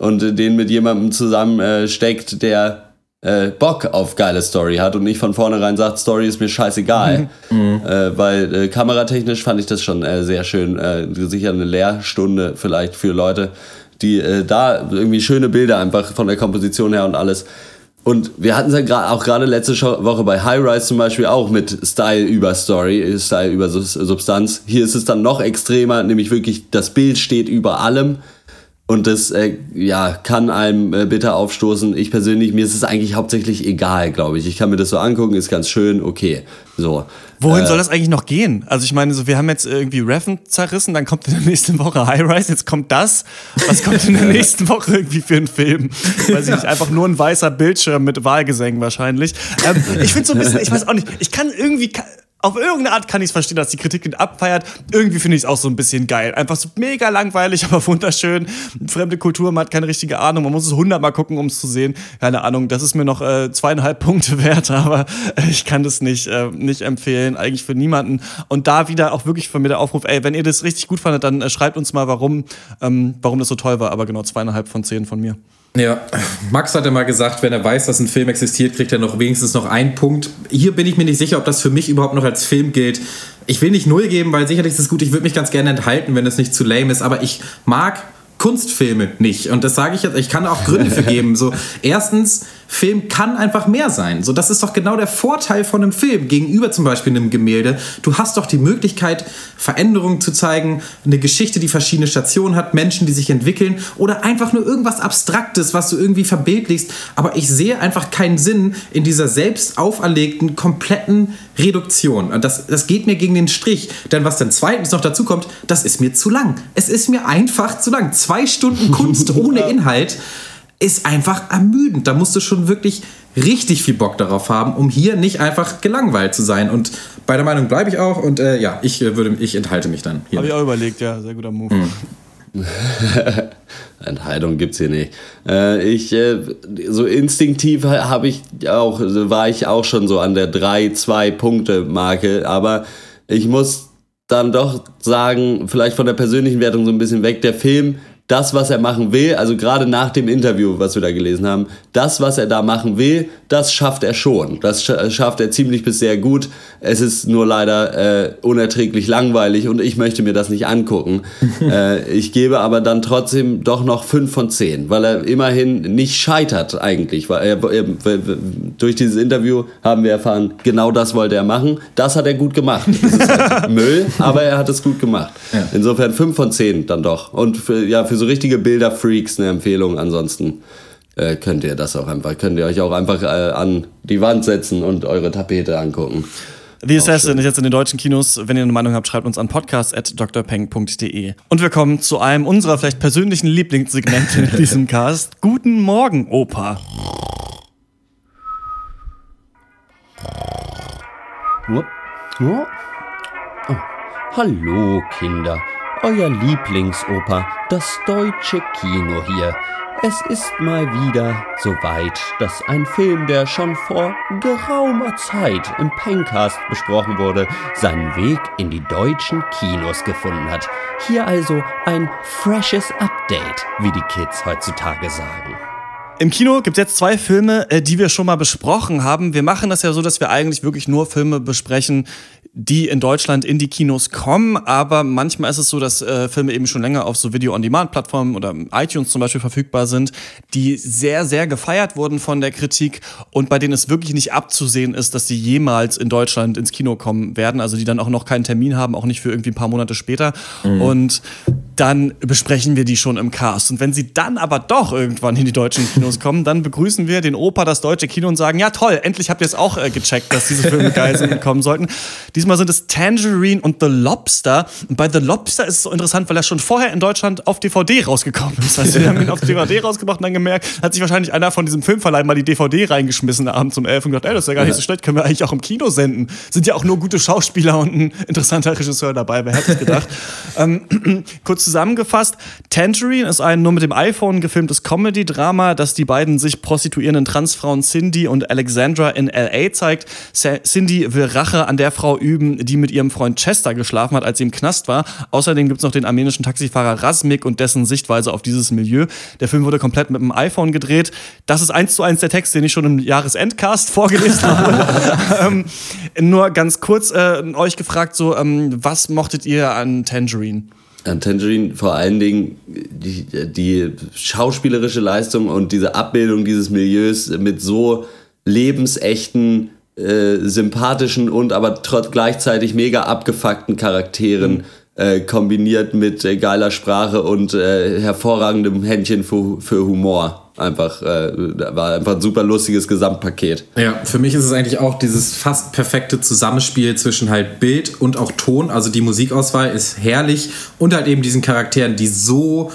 und den mit jemandem zusammensteckt, äh, der äh, Bock auf geile Story hat und nicht von vornherein sagt, Story ist mir scheißegal. Mhm. Äh, weil äh, kameratechnisch fand ich das schon äh, sehr schön. Äh, sicher eine Lehrstunde vielleicht für Leute, die da irgendwie schöne Bilder einfach von der Komposition her und alles. Und wir hatten es ja auch gerade letzte Woche bei High Rise zum Beispiel auch mit Style über Story, Style über Substanz. Hier ist es dann noch extremer, nämlich wirklich das Bild steht über allem und das äh, ja, kann einem äh, bitter aufstoßen. Ich persönlich, mir ist es eigentlich hauptsächlich egal, glaube ich. Ich kann mir das so angucken, ist ganz schön, okay. So. Wohin äh, soll das eigentlich noch gehen? Also ich meine, so, wir haben jetzt irgendwie Reffen zerrissen, dann kommt in der nächsten Woche High Rise, jetzt kommt das. Was kommt in der nächsten Woche irgendwie für einen Film? Weiß ich nicht, einfach nur ein weißer Bildschirm mit Wahlgesängen wahrscheinlich. Ähm, ich finde so ein bisschen, ich weiß auch nicht, ich kann irgendwie, auf irgendeine Art kann ich es verstehen, dass die Kritik ihn abfeiert. Irgendwie finde ich es auch so ein bisschen geil. Einfach so mega langweilig, aber wunderschön. Fremde Kultur, man hat keine richtige Ahnung. Man muss es hundertmal gucken, um es zu sehen. Keine Ahnung, das ist mir noch äh, zweieinhalb Punkte wert, aber äh, ich kann das nicht, äh, nicht empfehlen. Eigentlich für niemanden. Und da wieder auch wirklich von mir der Aufruf, ey, wenn ihr das richtig gut fandet, dann äh, schreibt uns mal, warum, ähm, warum das so toll war. Aber genau zweieinhalb von zehn von mir. Ja, Max hatte mal gesagt, wenn er weiß, dass ein Film existiert, kriegt er noch wenigstens noch einen Punkt. Hier bin ich mir nicht sicher, ob das für mich überhaupt noch als Film gilt. Ich will nicht null geben, weil sicherlich ist es gut. Ich würde mich ganz gerne enthalten, wenn es nicht zu lame ist. Aber ich mag Kunstfilme nicht. Und das sage ich jetzt, ich kann auch Gründe für geben. So, erstens, Film kann einfach mehr sein. So, das ist doch genau der Vorteil von einem Film gegenüber zum Beispiel einem Gemälde. Du hast doch die Möglichkeit, Veränderungen zu zeigen, eine Geschichte, die verschiedene Stationen hat, Menschen, die sich entwickeln oder einfach nur irgendwas Abstraktes, was du irgendwie verbildlichst. Aber ich sehe einfach keinen Sinn in dieser selbst auferlegten, kompletten Reduktion. Und das, das geht mir gegen den Strich. Denn was dann zweitens noch dazu kommt, das ist mir zu lang. Es ist mir einfach zu lang. Zwei Stunden Kunst ohne Inhalt ist einfach ermüdend. Da musst du schon wirklich richtig viel Bock darauf haben, um hier nicht einfach gelangweilt zu sein. Und bei der Meinung bleibe ich auch und äh, ja, ich äh, würde, ich enthalte mich dann. Habe ich auch überlegt, ja, sehr guter Move. Mhm. Enthaltung gibt's hier nicht. Äh, ich äh, so instinktiv habe ich auch war ich auch schon so an der 3 2 Punkte Marke, aber ich muss dann doch sagen, vielleicht von der persönlichen Wertung so ein bisschen weg, der Film das, was er machen will, also gerade nach dem Interview, was wir da gelesen haben, das, was er da machen will, das schafft er schon. Das schafft er ziemlich bis sehr gut. Es ist nur leider äh, unerträglich langweilig und ich möchte mir das nicht angucken. äh, ich gebe aber dann trotzdem doch noch 5 von 10, weil er immerhin nicht scheitert eigentlich. Weil er, er, durch dieses Interview haben wir erfahren, genau das wollte er machen. Das hat er gut gemacht. Das ist halt Müll, aber er hat es gut gemacht. Ja. Insofern 5 von 10 dann doch. Und für, ja, für so richtige Bilderfreaks eine Empfehlung. Ansonsten äh, könnt ihr das auch einfach, könnt ihr euch auch einfach äh, an die Wand setzen und eure Tapete angucken. The Assassin ist jetzt in den deutschen Kinos. Wenn ihr eine Meinung habt, schreibt uns an podcast.drpeng.de. Und wir kommen zu einem unserer vielleicht persönlichen Lieblingssegmente in diesem Cast. Guten Morgen, Opa. Oh. Oh. Oh. Hallo, Kinder euer Lieblingsoper, das deutsche Kino hier. Es ist mal wieder soweit, dass ein Film, der schon vor geraumer Zeit im Pencast besprochen wurde, seinen Weg in die deutschen Kinos gefunden hat. Hier also ein freshes Update, wie die Kids heutzutage sagen. Im Kino gibt es jetzt zwei Filme, äh, die wir schon mal besprochen haben. Wir machen das ja so, dass wir eigentlich wirklich nur Filme besprechen, die in Deutschland in die Kinos kommen, aber manchmal ist es so, dass äh, Filme eben schon länger auf so Video-on-Demand-Plattformen oder iTunes zum Beispiel verfügbar sind, die sehr, sehr gefeiert wurden von der Kritik und bei denen es wirklich nicht abzusehen ist, dass sie jemals in Deutschland ins Kino kommen werden, also die dann auch noch keinen Termin haben, auch nicht für irgendwie ein paar Monate später. Mhm. Und dann besprechen wir die schon im Cast. Und wenn sie dann aber doch irgendwann in die deutschen Kinos kommen, dann begrüßen wir den Opa, das deutsche Kino und sagen, ja toll, endlich habt ihr es auch äh, gecheckt, dass diese Filme geil sind und kommen sollten. Diesmal sind es Tangerine und The Lobster. Und bei The Lobster ist es so interessant, weil er schon vorher in Deutschland auf DVD rausgekommen ist. Also wir haben ihn auf DVD rausgebracht und dann gemerkt, hat sich wahrscheinlich einer von diesem Filmverleih mal die DVD reingeschmissen abends um elf und gedacht, ey, das ist ja gar nicht so schlecht, können wir eigentlich auch im Kino senden. Sind ja auch nur gute Schauspieler und ein interessanter Regisseur dabei, wer hätte es gedacht. ähm, kurz zusammengefasst, Tangerine ist ein nur mit dem iPhone gefilmtes Comedy-Drama, das die beiden sich prostituierenden Transfrauen Cindy und Alexandra in L.A. zeigt. Cindy will Rache an der Frau üben, die mit ihrem Freund Chester geschlafen hat, als sie im Knast war. Außerdem gibt es noch den armenischen Taxifahrer Rasmik und dessen Sichtweise auf dieses Milieu. Der Film wurde komplett mit dem iPhone gedreht. Das ist eins zu eins der Text, den ich schon im Jahresendcast vorgelesen habe. ähm, nur ganz kurz äh, euch gefragt, so, ähm, was mochtet ihr an Tangerine? An Tangerine vor allen Dingen die, die schauspielerische Leistung und diese Abbildung dieses Milieus mit so lebensechten, äh, sympathischen und aber trotz gleichzeitig mega abgefuckten Charakteren äh, kombiniert mit äh, geiler Sprache und äh, hervorragendem Händchen für, für Humor. Einfach, äh, war einfach ein super lustiges Gesamtpaket. Ja, für mich ist es eigentlich auch dieses fast perfekte Zusammenspiel zwischen halt Bild und auch Ton. Also die Musikauswahl ist herrlich und halt eben diesen Charakteren, die so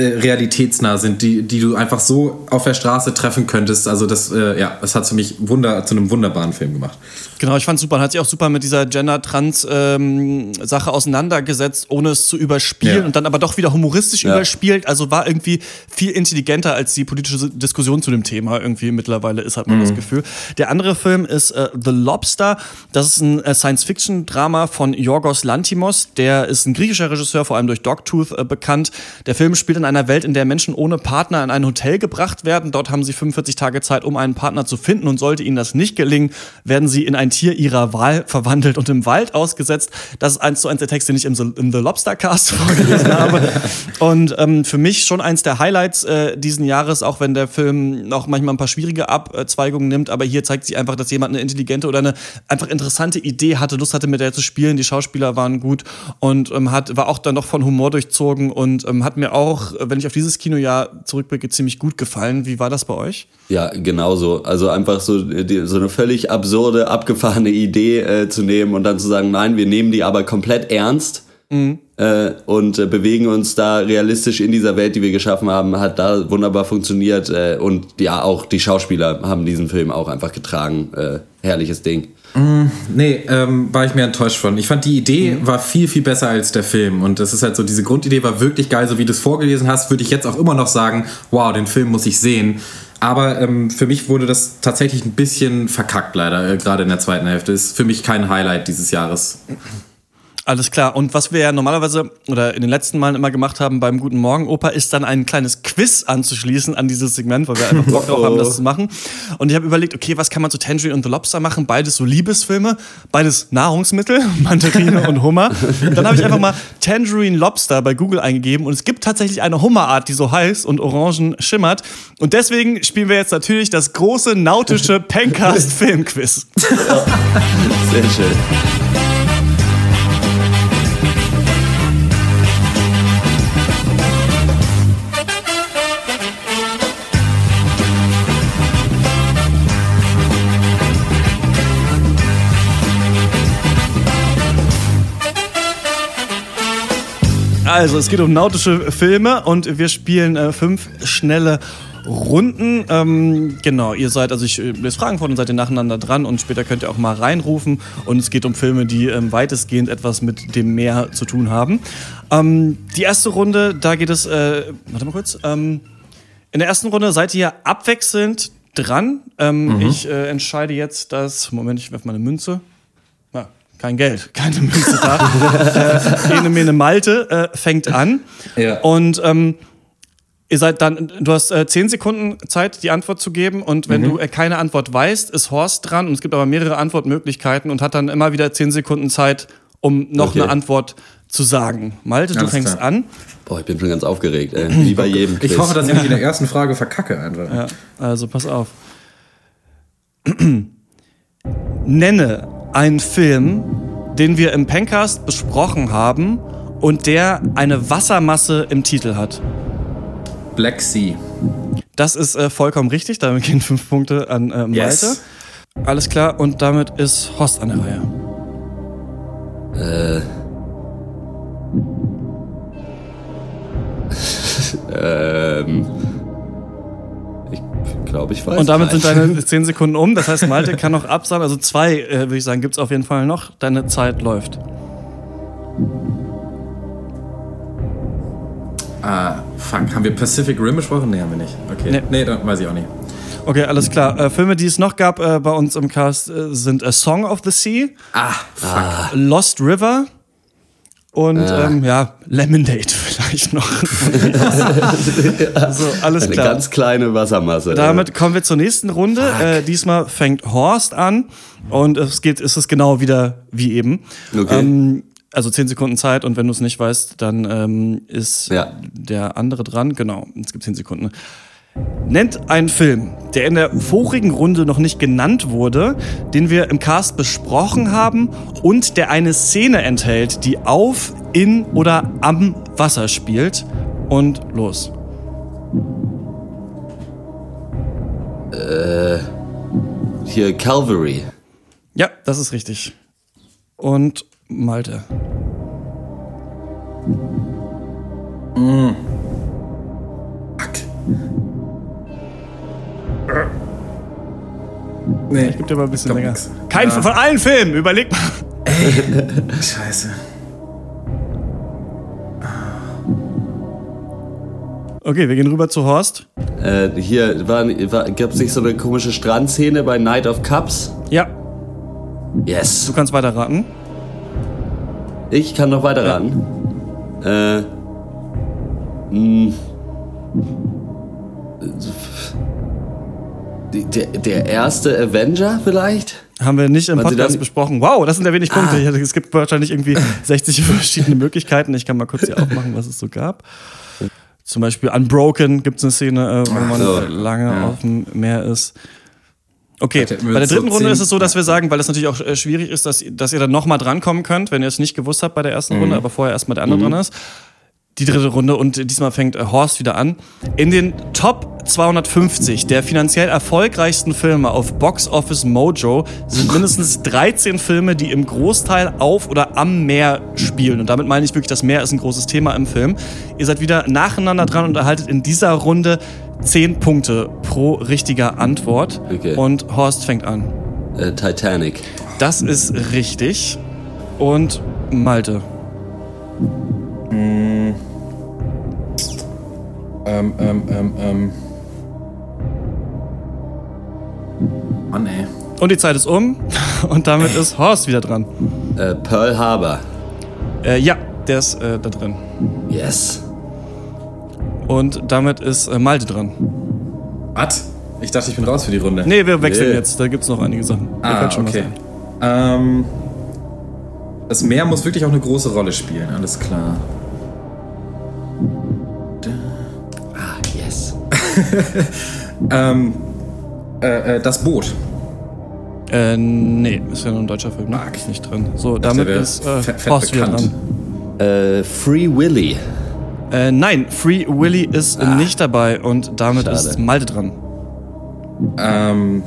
realitätsnah sind, die, die du einfach so auf der Straße treffen könntest. Also das, äh, ja, das hat für mich Wunder, zu einem wunderbaren Film gemacht. Genau, ich fand super. Und hat sich auch super mit dieser Gender-Trans-Sache auseinandergesetzt, ohne es zu überspielen Ja. und dann aber doch wieder humoristisch Ja. überspielt. Also war irgendwie viel intelligenter als die politische Diskussion zu dem Thema irgendwie mittlerweile ist, hat man das Gefühl. Der andere Film ist äh, The Lobster. Das ist ein äh, Science-Fiction-Drama von Yorgos Lantimos. Der ist ein griechischer Regisseur, vor allem durch Dogtooth äh, bekannt. Der Film spielt in einer Welt, in der Menschen ohne Partner in ein Hotel gebracht werden. Dort haben sie 45 Tage Zeit, um einen Partner zu finden. Und sollte ihnen das nicht gelingen, werden sie in ein Tier ihrer Wahl verwandelt und im Wald ausgesetzt. Das ist eins zu eins der Text, den ich im, The- im The Lobster Cast vorgelesen habe. Und ähm, für mich schon eins der Highlights äh, diesen Jahres, auch wenn der Film noch manchmal ein paar schwierige Abzweigungen nimmt. Aber hier zeigt sich einfach, dass jemand eine intelligente oder eine einfach interessante Idee hatte, Lust hatte, mit der zu spielen. Die Schauspieler waren gut und ähm, hat, war auch dann noch von Humor durchzogen und ähm, hat mir auch, äh, wenn ich auf dieses Kinojahr zurückblicke, ziemlich gut gefallen. Wie war das bei euch? Ja, genauso. Also einfach so, die, so eine völlig absurde, abgefahrene Idee äh, zu nehmen und dann zu sagen, nein, wir nehmen die aber komplett ernst äh, und äh, bewegen uns da realistisch in dieser Welt, die wir geschaffen haben, hat da wunderbar funktioniert. Äh, und ja, auch die Schauspieler haben diesen Film auch einfach getragen. Äh, herrliches Ding. Nee, ähm, war ich mir enttäuscht von. Ich fand die Idee war viel, viel besser als der Film. Und das ist halt so, diese Grundidee war wirklich geil, so wie du es vorgelesen hast, würde ich jetzt auch immer noch sagen, wow, den Film muss ich sehen. Aber ähm, für mich wurde das tatsächlich ein bisschen verkackt, leider, äh, gerade in der zweiten Hälfte. Ist für mich kein Highlight dieses Jahres. Alles klar. Und was wir ja normalerweise oder in den letzten Malen immer gemacht haben beim Guten Morgen Opa, ist dann ein kleines Quiz anzuschließen an dieses Segment, weil wir einfach Bock drauf haben, das zu machen. Und ich habe überlegt, okay, was kann man zu Tangerine und The Lobster machen? Beides so Liebesfilme, beides Nahrungsmittel, Mandarine und Hummer. Und dann habe ich einfach mal Tangerine Lobster bei Google eingegeben und es gibt tatsächlich eine Hummerart, die so heiß und orangen schimmert. Und deswegen spielen wir jetzt natürlich das große nautische Pencast Filmquiz. Sehr schön. Also, es geht um nautische Filme und wir spielen äh, fünf schnelle Runden. Ähm, genau, ihr seid, also ich äh, lese Fragen vor und seid ihr nacheinander dran und später könnt ihr auch mal reinrufen. Und es geht um Filme, die ähm, weitestgehend etwas mit dem Meer zu tun haben. Ähm, die erste Runde, da geht es, äh, warte mal kurz. Ähm, in der ersten Runde seid ihr abwechselnd dran. Ähm, Ich äh, entscheide jetzt das. Moment, ich werfe mal eine Münze. Kein Geld, keine Münze da. äh, Ene Mene Malte äh, fängt an. Ja. Und ähm, ihr seid dann, du hast äh, zehn Sekunden Zeit, die Antwort zu geben. Und wenn du äh, keine Antwort weißt, ist Horst dran. Und es gibt aber mehrere Antwortmöglichkeiten und hat dann immer wieder zehn Sekunden Zeit, um noch Okay. eine Antwort zu sagen. Malte, du Alles fängst klar. an. Boah, ich bin schon ganz aufgeregt. Ey. Wie bei jedem Quiz. Ich hoffe, dass ich nicht in der ersten Frage verkacke einfach. Ja, also pass auf. Nenne einen Film, den wir im Pencast besprochen haben und der eine Wassermasse im Titel hat. Black Sea. Das ist äh, vollkommen richtig. Damit gehen fünf Punkte an äh, Malte. Yes. Alles klar. Und damit ist Horst an der Reihe. Äh. ähm. Glaube, ich weiß. Und damit gleich. sind deine zehn Sekunden um. Das heißt, Malte kann noch absagen. Also zwei, äh, würde ich sagen, gibt's auf jeden Fall noch. Deine Zeit läuft. Ah, fuck. Haben wir Pacific Rim besprochen? Nee, haben wir nicht. Okay. Nee. Nee, dann weiß ich auch nicht. Okay, alles klar. Äh, Filme, die es noch gab äh, bei uns im Cast, äh, sind A Song of the Sea, Ah, fuck. Lost River und Ah. ähm, ja, Lemonade noch. so, alles Eine klar. ganz kleine Wassermasse. Damit kommen wir zur nächsten Runde. Äh, diesmal fängt Horst an und es geht, es ist genau wieder wie eben. Okay. Ähm, also 10 Sekunden Zeit und wenn du es nicht weißt, dann ähm, ist Ja. der andere dran. Genau, es gibt 10 Sekunden. Nennt einen Film, der in der vorigen Runde noch nicht genannt wurde, den wir im Cast besprochen haben und der eine Szene enthält, die auf, in oder am Wasser spielt. Und los. Hier Calvary. Ja, das ist richtig. Und Malte. Fuck. Nee, Ich geb dir mal ein bisschen länger. nix. Kein Ja. von allen Filmen, überleg mal. Scheiße. Okay, wir gehen rüber zu Horst. Äh, hier war, war, gab es nicht so eine komische Strandszene bei Night of Cups? Ja, Yes. du kannst weiter raten. Ich kann noch weiter raten. Äh. Mh. Die- Der, der erste Avenger vielleicht? Haben wir nicht im sie Podcast besprochen. Wow, das sind ja wenig Punkte. Ah. Es gibt wahrscheinlich irgendwie 60 verschiedene Möglichkeiten. Ich kann mal kurz hier aufmachen, was es so gab. Zum Beispiel Unbroken gibt es eine Szene, äh, wo man so. lange auf dem Meer ist. Okay, bei der jetzt so dritten Runde ist es so, dass wir sagen, weil es natürlich auch äh, schwierig ist, dass, dass ihr dann nochmal drankommen könnt, wenn ihr es nicht gewusst habt bei der ersten Runde, aber vorher erstmal der andere dran ist. Die dritte Runde und diesmal fängt äh, Horst wieder an. In den Top 250 der finanziell erfolgreichsten Filme auf Box Office Mojo sind mindestens 13 Filme, die im Großteil auf oder am Meer spielen. Und damit meine ich wirklich, das Meer ist ein großes Thema im Film. Ihr seid wieder nacheinander dran und erhaltet in dieser Runde 10 Punkte pro richtiger Antwort. Okay. Und Horst fängt an. Äh, Titanic. Das ist richtig. Und Malte. Ähm, ähm, ähm, ähm. Mann, ey. Und die Zeit ist um. Und damit ist Horst wieder dran. Äh, Pearl Harbor. Äh, ja, der ist äh, da drin. Yes. Und damit ist äh, Malte dran. Was? Ich dachte, ich bin raus für die Runde. Nee, wir wechseln Nee. jetzt. Da gibt's noch einige Sachen. Ah, okay. Ähm, das Meer muss wirklich auch eine große Rolle spielen, alles klar. Ähm, äh, äh, das Boot. Äh, nee, ist ja nur ein deutscher Film. Ne? Ist nicht drin. So, damit ist äh, fett- fett Horst wieder bekannt. dran. Äh, Free Willy. Äh, nein, Free Willy ist Ah. nicht dabei und damit Schade. ist Malte dran. Ähm,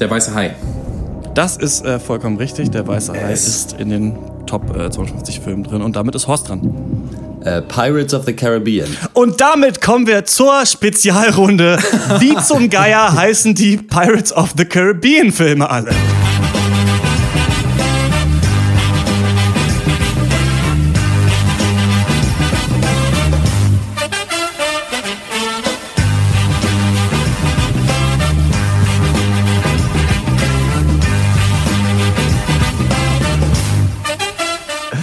der weiße Hai. Das ist äh, vollkommen richtig. Der Weiße Hai Yes. ist in den Top äh, 52 Filmen drin und damit ist Horst dran. Äh, Pirates of the Caribbean. Und damit kommen wir zur Spezialrunde. Wie zum Geier heißen die Pirates of the Caribbean Filme alle?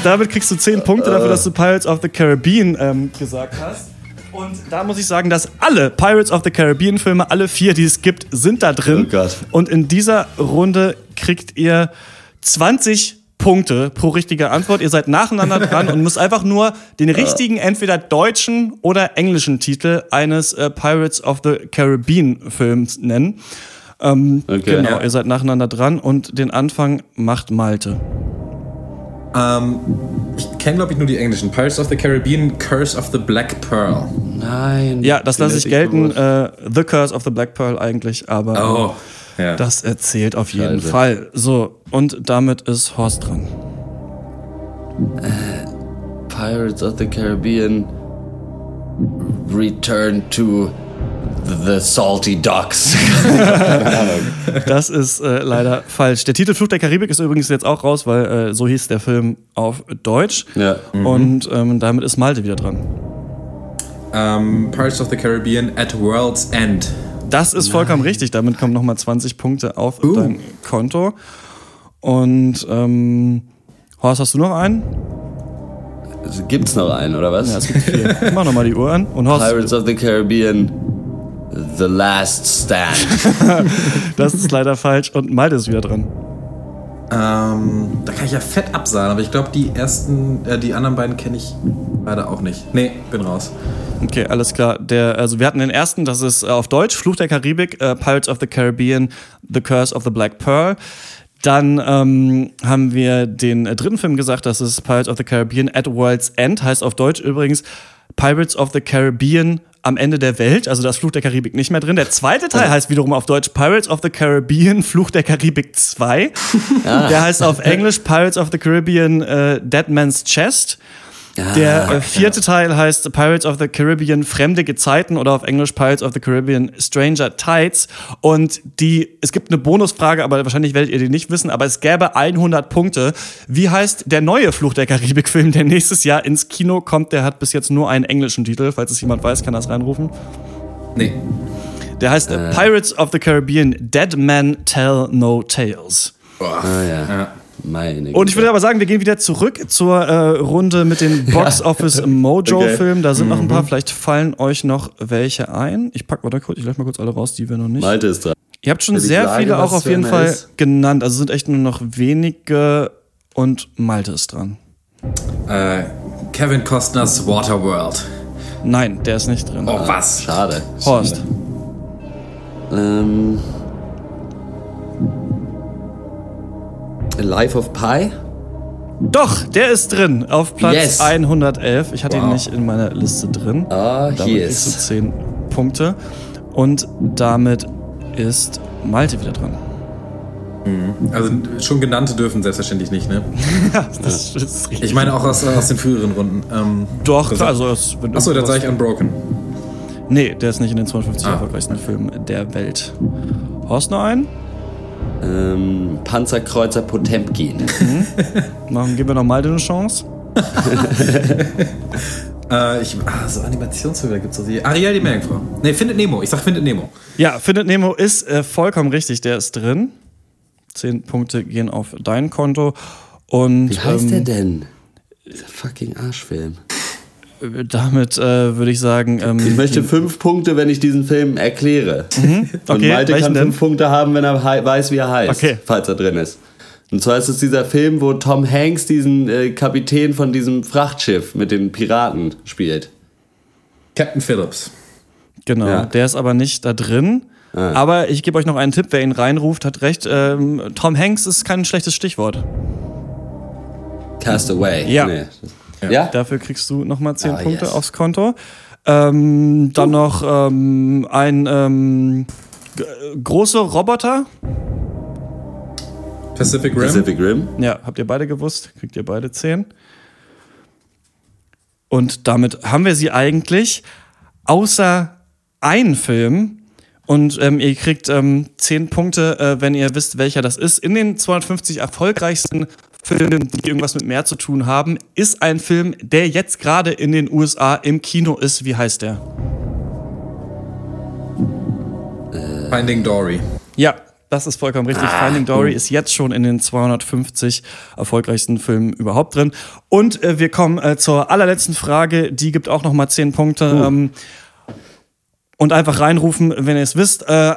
Damit kriegst du 10 Punkte dafür, dass du Pirates of the Caribbean ähm, gesagt hast. Und da muss ich sagen, dass alle Pirates of the Caribbean Filme, alle vier, die es gibt, sind da drin. Oh Gott. Und in dieser Runde kriegt ihr 20 Punkte pro richtige Antwort. Ihr seid nacheinander dran und müsst einfach nur den richtigen, entweder deutschen oder englischen Titel eines äh, Pirates of the Caribbean Films nennen. Ähm, Okay. Genau, Ja. ihr seid nacheinander dran und den Anfang macht Malte. Ähm, Ich kenne, glaube ich, nur die englischen. Pirates of the Caribbean, Curse of the Black Pearl. Nein. Ja, das lasse ich gelten. Äh, The Curse of the Black Pearl eigentlich, aber Oh, ja. das erzählt auf jeden Scheiße. Fall. So, und damit ist Horst dran. Pirates of the Caribbean Return to the Salty Docks. Das ist äh, leider falsch. Der Titel Fluch der Karibik ist übrigens jetzt auch raus, weil äh, so hieß der Film auf Deutsch. ja. Und ähm, damit ist Malte wieder dran. Ähm, Pirates of the Caribbean at World's End. Das ist vollkommen richtig. Damit kommen nochmal 20 Punkte auf Uh. dein Konto. Und ähm, Horst, hast du noch einen? Also Gibt's noch einen, oder was? Ja, es gibt vier. Mach nochmal die Uhr an. Und Horst, Pirates of the Caribbean The Last Stand. das ist leider falsch. Und Malte ist wieder dran. Ähm, da kann ich ja fett absagen, aber ich glaube, die ersten, äh, die anderen beiden kenne ich leider auch nicht. Nee, bin raus. Okay, alles klar. Der, also wir hatten den ersten, das ist äh, auf Deutsch, Fluch der Karibik, äh, Pirates of the Caribbean, The Curse of the Black Pearl. Dann ähm, haben wir den äh, dritten Film gesagt, das ist Pirates of the Caribbean at World's End, heißt auf Deutsch übrigens Pirates of the Caribbean am Ende der Welt, also das Fluch der Karibik nicht mehr drin. Der zweite Teil heißt wiederum auf Deutsch Pirates of the Caribbean, Fluch der Karibik 2. Der heißt auf Englisch Pirates of the Caribbean äh, Dead Man's Chest. Der äh, vierte Teil heißt Pirates of the Caribbean Fremde Gezeiten oder auf Englisch Pirates of the Caribbean Stranger Tides. Und die, es gibt eine Bonusfrage, aber wahrscheinlich werdet ihr die nicht wissen, aber es gäbe 100 Punkte. Wie heißt der neue Fluch der Karibik-Film, der nächstes Jahr ins Kino kommt? Der hat bis jetzt nur einen englischen Titel. Falls es jemand weiß, kann das reinrufen. Nee. Der heißt äh, Pirates of the Caribbean Dead Men Tell No Tales. Boah. Ah ja. Ja. Meine Und ich würde aber sagen, wir gehen wieder zurück zur äh, Runde mit den Box Office Mojo Okay. Da sind noch ein paar. Vielleicht fallen euch noch welche ein. Ich pack mal da kurz, ich leuchte mal kurz alle raus, die wir noch nicht. Malte ist dran. Ihr habt schon sehr sage, viele auch auf jeden Fall ist. genannt. Also sind echt nur noch wenige und Malte ist dran. Äh, Kevin Costners Waterworld. Nein, der ist nicht drin. Oh, was? Schade. Horst. Ähm, Life of Pi? Doch, der ist drin. Auf Platz Yes. 111. Ich hatte ihn Wow. nicht in meiner Liste drin. Ah, Damit hier kriegst du ist. 10 Punkte. Und damit ist Malte wieder dran. Also schon genannte dürfen selbstverständlich nicht, ne? Ja, das ist richtig. Ich meine auch aus, aus den früheren Runden. Ähm, Doch, das- klar. Also, es- wenn Achso, dann sage ich Unbroken. Nee, der ist nicht in den 250 Ah. erfolgreichsten Filmen der Welt. Horst noch einen? Ähm, Panzerkreuzer Potemkin. Machen, geben wir noch Malte eine Chance. Äh, ich, ah, so Animationsfilme gibt's so die. Ariel die Meerjungfrau. Ne, Findet Nemo. Ich sag Findet Nemo. Ja, Findet Nemo ist äh, vollkommen richtig. Der ist drin. Zehn Punkte gehen auf dein Konto. Und Wie heißt der ähm, denn? Dieser fucking Arschfilm. Damit äh, würde ich sagen. Ähm, Ich möchte fünf Punkte, wenn ich diesen Film erkläre. Und Mhm. Okay, Malte welchen kann denn? fünf Punkte haben, wenn er weiß, wie er heißt, Okay. falls er drin ist. Und zwar ist es dieser Film, wo Tom Hanks diesen äh, Kapitän von diesem Frachtschiff mit den Piraten spielt. Captain Phillips. Genau, Ja. der ist aber nicht da drin. Aber ich gebe euch noch einen Tipp, wer ihn reinruft, hat recht. Ähm, Tom Hanks ist kein schlechtes Stichwort. Castaway. Ja. Nee. Ja? Dafür kriegst du nochmal 10 Ah, Punkte yes. aufs Konto. Ähm, dann noch ähm, ein ähm, g- große Roboter. Pacific Rim. Pacific Rim. Ja, habt ihr beide gewusst? Kriegt ihr beide 10. Und damit haben wir sie eigentlich, außer einen Film. Und ähm, ihr kriegt ähm, 10 Punkte, äh, wenn ihr wisst, welcher das ist. In den 250 erfolgreichsten Filmen, die irgendwas mit mehr zu tun haben, ist ein Film, der jetzt gerade in den USA im Kino ist. Wie heißt der? Finding Dory. Ja, das ist vollkommen richtig. Finding Dory ist jetzt schon in den 250 erfolgreichsten Filmen überhaupt drin. Und äh, wir kommen äh, zur allerletzten Frage. Die gibt auch noch mal 10 Punkte. Ähm, und einfach reinrufen, wenn ihr es wisst. Äh,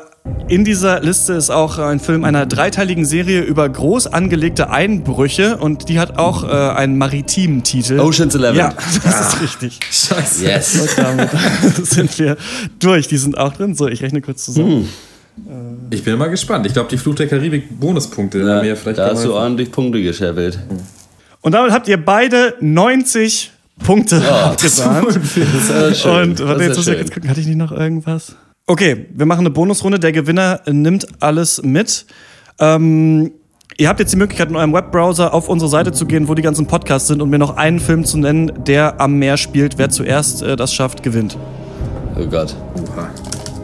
in dieser Liste ist auch ein Film einer dreiteiligen Serie über groß angelegte Einbrüche und die hat auch äh, einen maritimen Titel. Ocean's Eleven. Ja, das ist richtig. Scheiße. Yes. Und damit sind wir durch. Die sind auch drin. So, ich rechne kurz zusammen. Ich bin mal gespannt. Ich glaube, die Fluch der Karibik Bonuspunkte. Ja, haben mir vielleicht da hast du ordentlich Punkte gescheffelt. Und damit habt ihr beide 90 Punkte Ja. abgesahnt. Ist ja schön. Und Das warte, ist jetzt muss ich jetzt gucken, hatte ich nicht noch irgendwas? Okay, wir machen eine Bonusrunde. Der Gewinner nimmt alles mit. Ähm, ihr habt jetzt die Möglichkeit, in eurem Webbrowser auf unsere Seite zu gehen, wo die ganzen Podcasts sind und mir noch einen Film zu nennen, der am Meer spielt. Wer zuerst äh, das schafft, gewinnt. Oh Gott.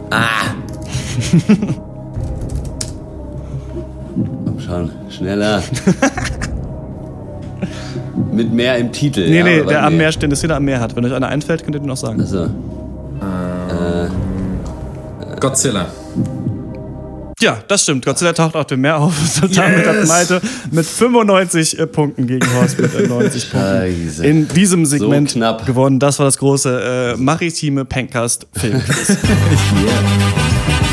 Ah. Komm schon, schneller. Mit mehr im Titel. Nee, ja, nee, der am. Meer steht, eine Szene am Meer hat. Wenn euch einer einfällt, könnt ihr den noch sagen. Also, Godzilla. Ja, das stimmt. Godzilla taucht auf dem Meer auf. Und damit hat Malte mit 95 äh, Punkten gegen Horst mit äh, 90 Punkten Scheiße. in diesem Segment So knapp. gewonnen. Das war das große äh, maritime Pencast Filmquiz.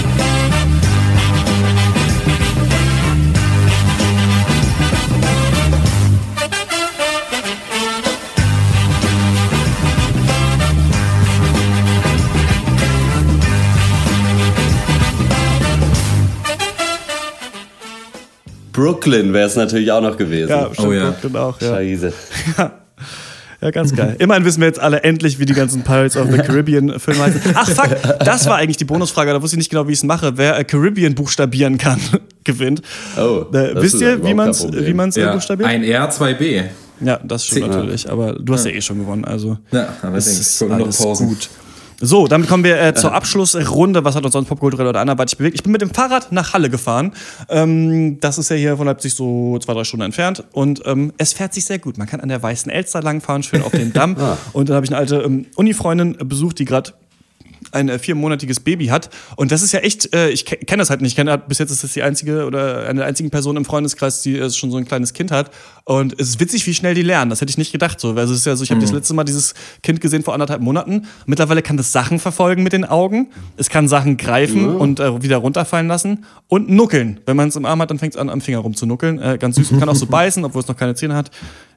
Brooklyn wäre es natürlich auch noch gewesen. ja, stimmt. Oh ja. Brooklyn auch, ja. Scheiße. ja, ganz geil. Immerhin wissen wir jetzt alle endlich, wie die ganzen Pirates of the Caribbean Filme heißen. Ach fuck, das war eigentlich die Bonusfrage. Da wusste ich nicht genau, wie ich es mache. Wer äh, Caribbean buchstabieren kann, gewinnt. Oh, Äh, das wisst ist ihr, wie man es wie man's, äh, Ja, buchstabiert? ein R, zwei B. Ja, das stimmt natürlich. Aber du hast ja, eh schon gewonnen. Also Ja, allerdings. ist alles gut. So, damit kommen wir äh, zur Abschlussrunde. Was hat uns sonst popkulturell oder anderweitig bewegt? Ich bin mit dem Fahrrad nach Halle gefahren. Ähm, das ist ja hier von Leipzig so zwei, drei Stunden entfernt. Und ähm, es fährt sich sehr gut. Man kann an der Weißen Elster langfahren, schön auf den Damm. Und dann habe ich eine alte ähm, Uni-Freundin besucht, die gerade ein äh, viermonatiges Baby hat. Und das ist ja echt, äh, ich ke- kenne das halt nicht. Ich kenne bis jetzt ist das die einzige oder eine der einzigen Person im Freundeskreis, die äh, schon so ein kleines Kind hat. Und es ist witzig, wie schnell die lernen. Das hätte ich nicht gedacht. So. Also es ist ja so, ich habe das letzte Mal dieses Kind gesehen vor anderthalb Monaten. Mittlerweile kann das Sachen verfolgen mit den Augen. Es kann Sachen greifen und äh, wieder runterfallen lassen. Und nuckeln. Wenn man es im Arm hat, dann fängt es an, am Finger rumzunuckeln. Äh, ganz süß. Und kann auch so beißen, obwohl es noch keine Zähne hat.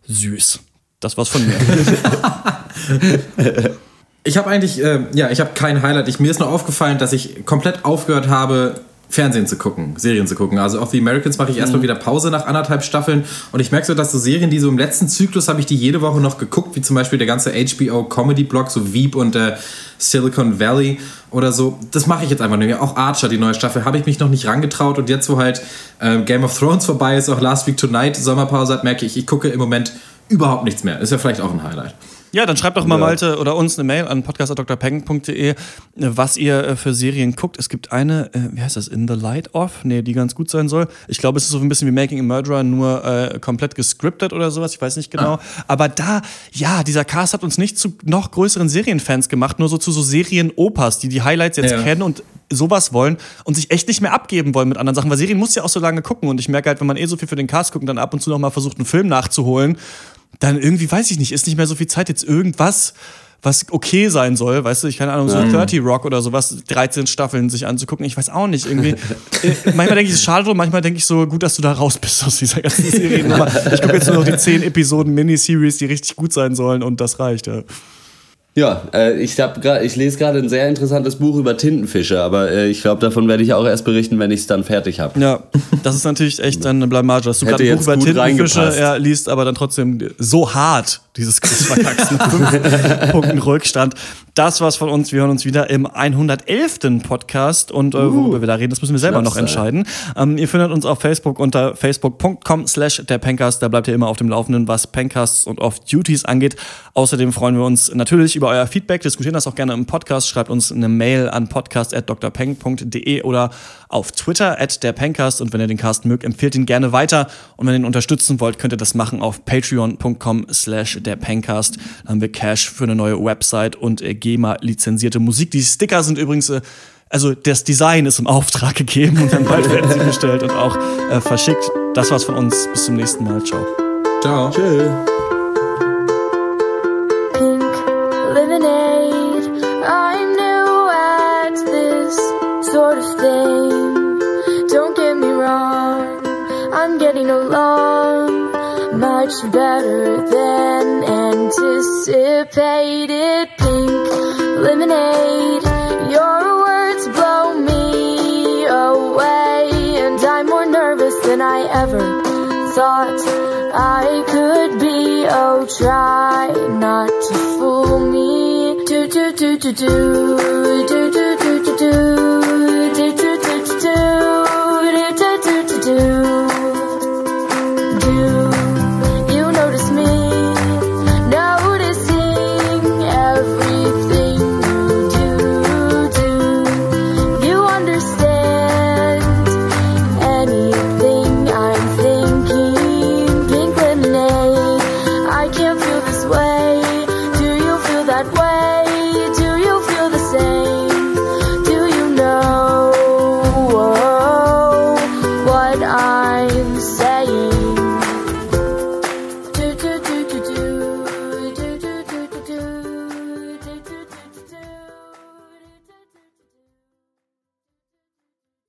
Süß. Das war's von mir. Ich habe eigentlich, äh, ja, ich habe kein Highlight. Ich, mir ist nur aufgefallen, dass ich komplett aufgehört habe, Fernsehen zu gucken, Serien zu gucken. Also auch The Americans mache ich erstmal wieder Pause nach anderthalb Staffeln. Und ich merke so, dass so Serien, die so im letzten Zyklus habe ich die jede Woche noch geguckt, wie zum Beispiel der ganze HBO-Comedy-Blog, so Veep und äh, Silicon Valley oder so. Das mache ich jetzt einfach nicht mehr. Auch Archer, die neue Staffel, habe ich mich noch nicht rangetraut. Und jetzt, wo halt äh, Game of Thrones vorbei ist, auch Last Week Tonight Sommerpause hat, merke ich, ich gucke im Moment überhaupt nichts mehr. Ist ja vielleicht auch ein Highlight. Ja, dann schreibt doch mal Malte oder uns eine Mail an podcast.drpeng.de, was ihr äh, für Serien guckt. Es gibt eine, äh, wie heißt das, In the Light of? Nee, die ganz gut sein soll. Ich glaube, es ist so ein bisschen wie Making a Murderer, nur äh, komplett gescriptet oder sowas. Ich weiß nicht genau. Aber da, ja, dieser Cast hat uns nicht zu noch größeren Serienfans gemacht, nur so zu so Serienopas, die die Highlights jetzt Ja. kennen und sowas wollen und sich echt nicht mehr abgeben wollen mit anderen Sachen, weil Serien muss ja auch so lange gucken und ich merke halt, wenn man eh so viel für den Cast guckt und dann ab und zu noch mal versucht, einen Film nachzuholen, dann irgendwie, weiß ich nicht, ist nicht mehr so viel Zeit, jetzt irgendwas, was okay sein soll, weißt du, ich keine Ahnung, so 30 Rock oder sowas, 13 Staffeln sich anzugucken, ich weiß auch nicht, irgendwie. äh, manchmal denke ich, es ist schade drum, manchmal denke ich so, gut, dass du da raus bist aus dieser ganzen Serie. ich gucke jetzt nur noch die 10 Episoden Miniseries, die richtig gut sein sollen und das reicht, ja. Ja, äh, ich, hab grad, ich lese gerade ein sehr interessantes Buch über Tintenfische, aber äh, ich glaube, davon werde ich auch erst berichten, wenn ich es dann fertig habe. Ja, das ist natürlich echt dann eine Blamage, dass du gerade ein Buch über Tintenfische ja, liest, aber dann trotzdem so hart dieses Quiz verkackst mit fünf Punkten Rückstand. Das war's von uns. Wir hören uns wieder im 111. Podcast und äh, worüber wir da reden, das müssen wir selber noch entscheiden. Ähm, ihr findet uns auf Facebook unter facebook.com slash der Pencast. Da bleibt ihr immer auf dem Laufenden, was Pencasts und Off-Duties angeht. Außerdem freuen wir uns natürlich über euer Feedback. Diskutieren das auch gerne im Podcast. Schreibt uns eine Mail an podcast.drpeng.de oder auf Twitter at der Pencast. Und wenn ihr den Cast mögt, empfehlt ihn gerne weiter. Und wenn ihr ihn unterstützen wollt, könnt ihr das machen auf patreon.com slash der Pencast. Da haben wir Cash für eine neue Website und äh, GEMA-lizenzierte Musik. Die Sticker sind übrigens äh, also das Design ist im Auftrag gegeben und dann bald werden sie bestellt und auch äh, verschickt. Das war's von uns. Bis zum nächsten Mal. Ciao. Ciao. Tschö. Along much better than anticipated. Pink lemonade, your words blow me away, and I'm more nervous than I ever thought I could be. Oh, try not to fool me. Do do do do do do do do do do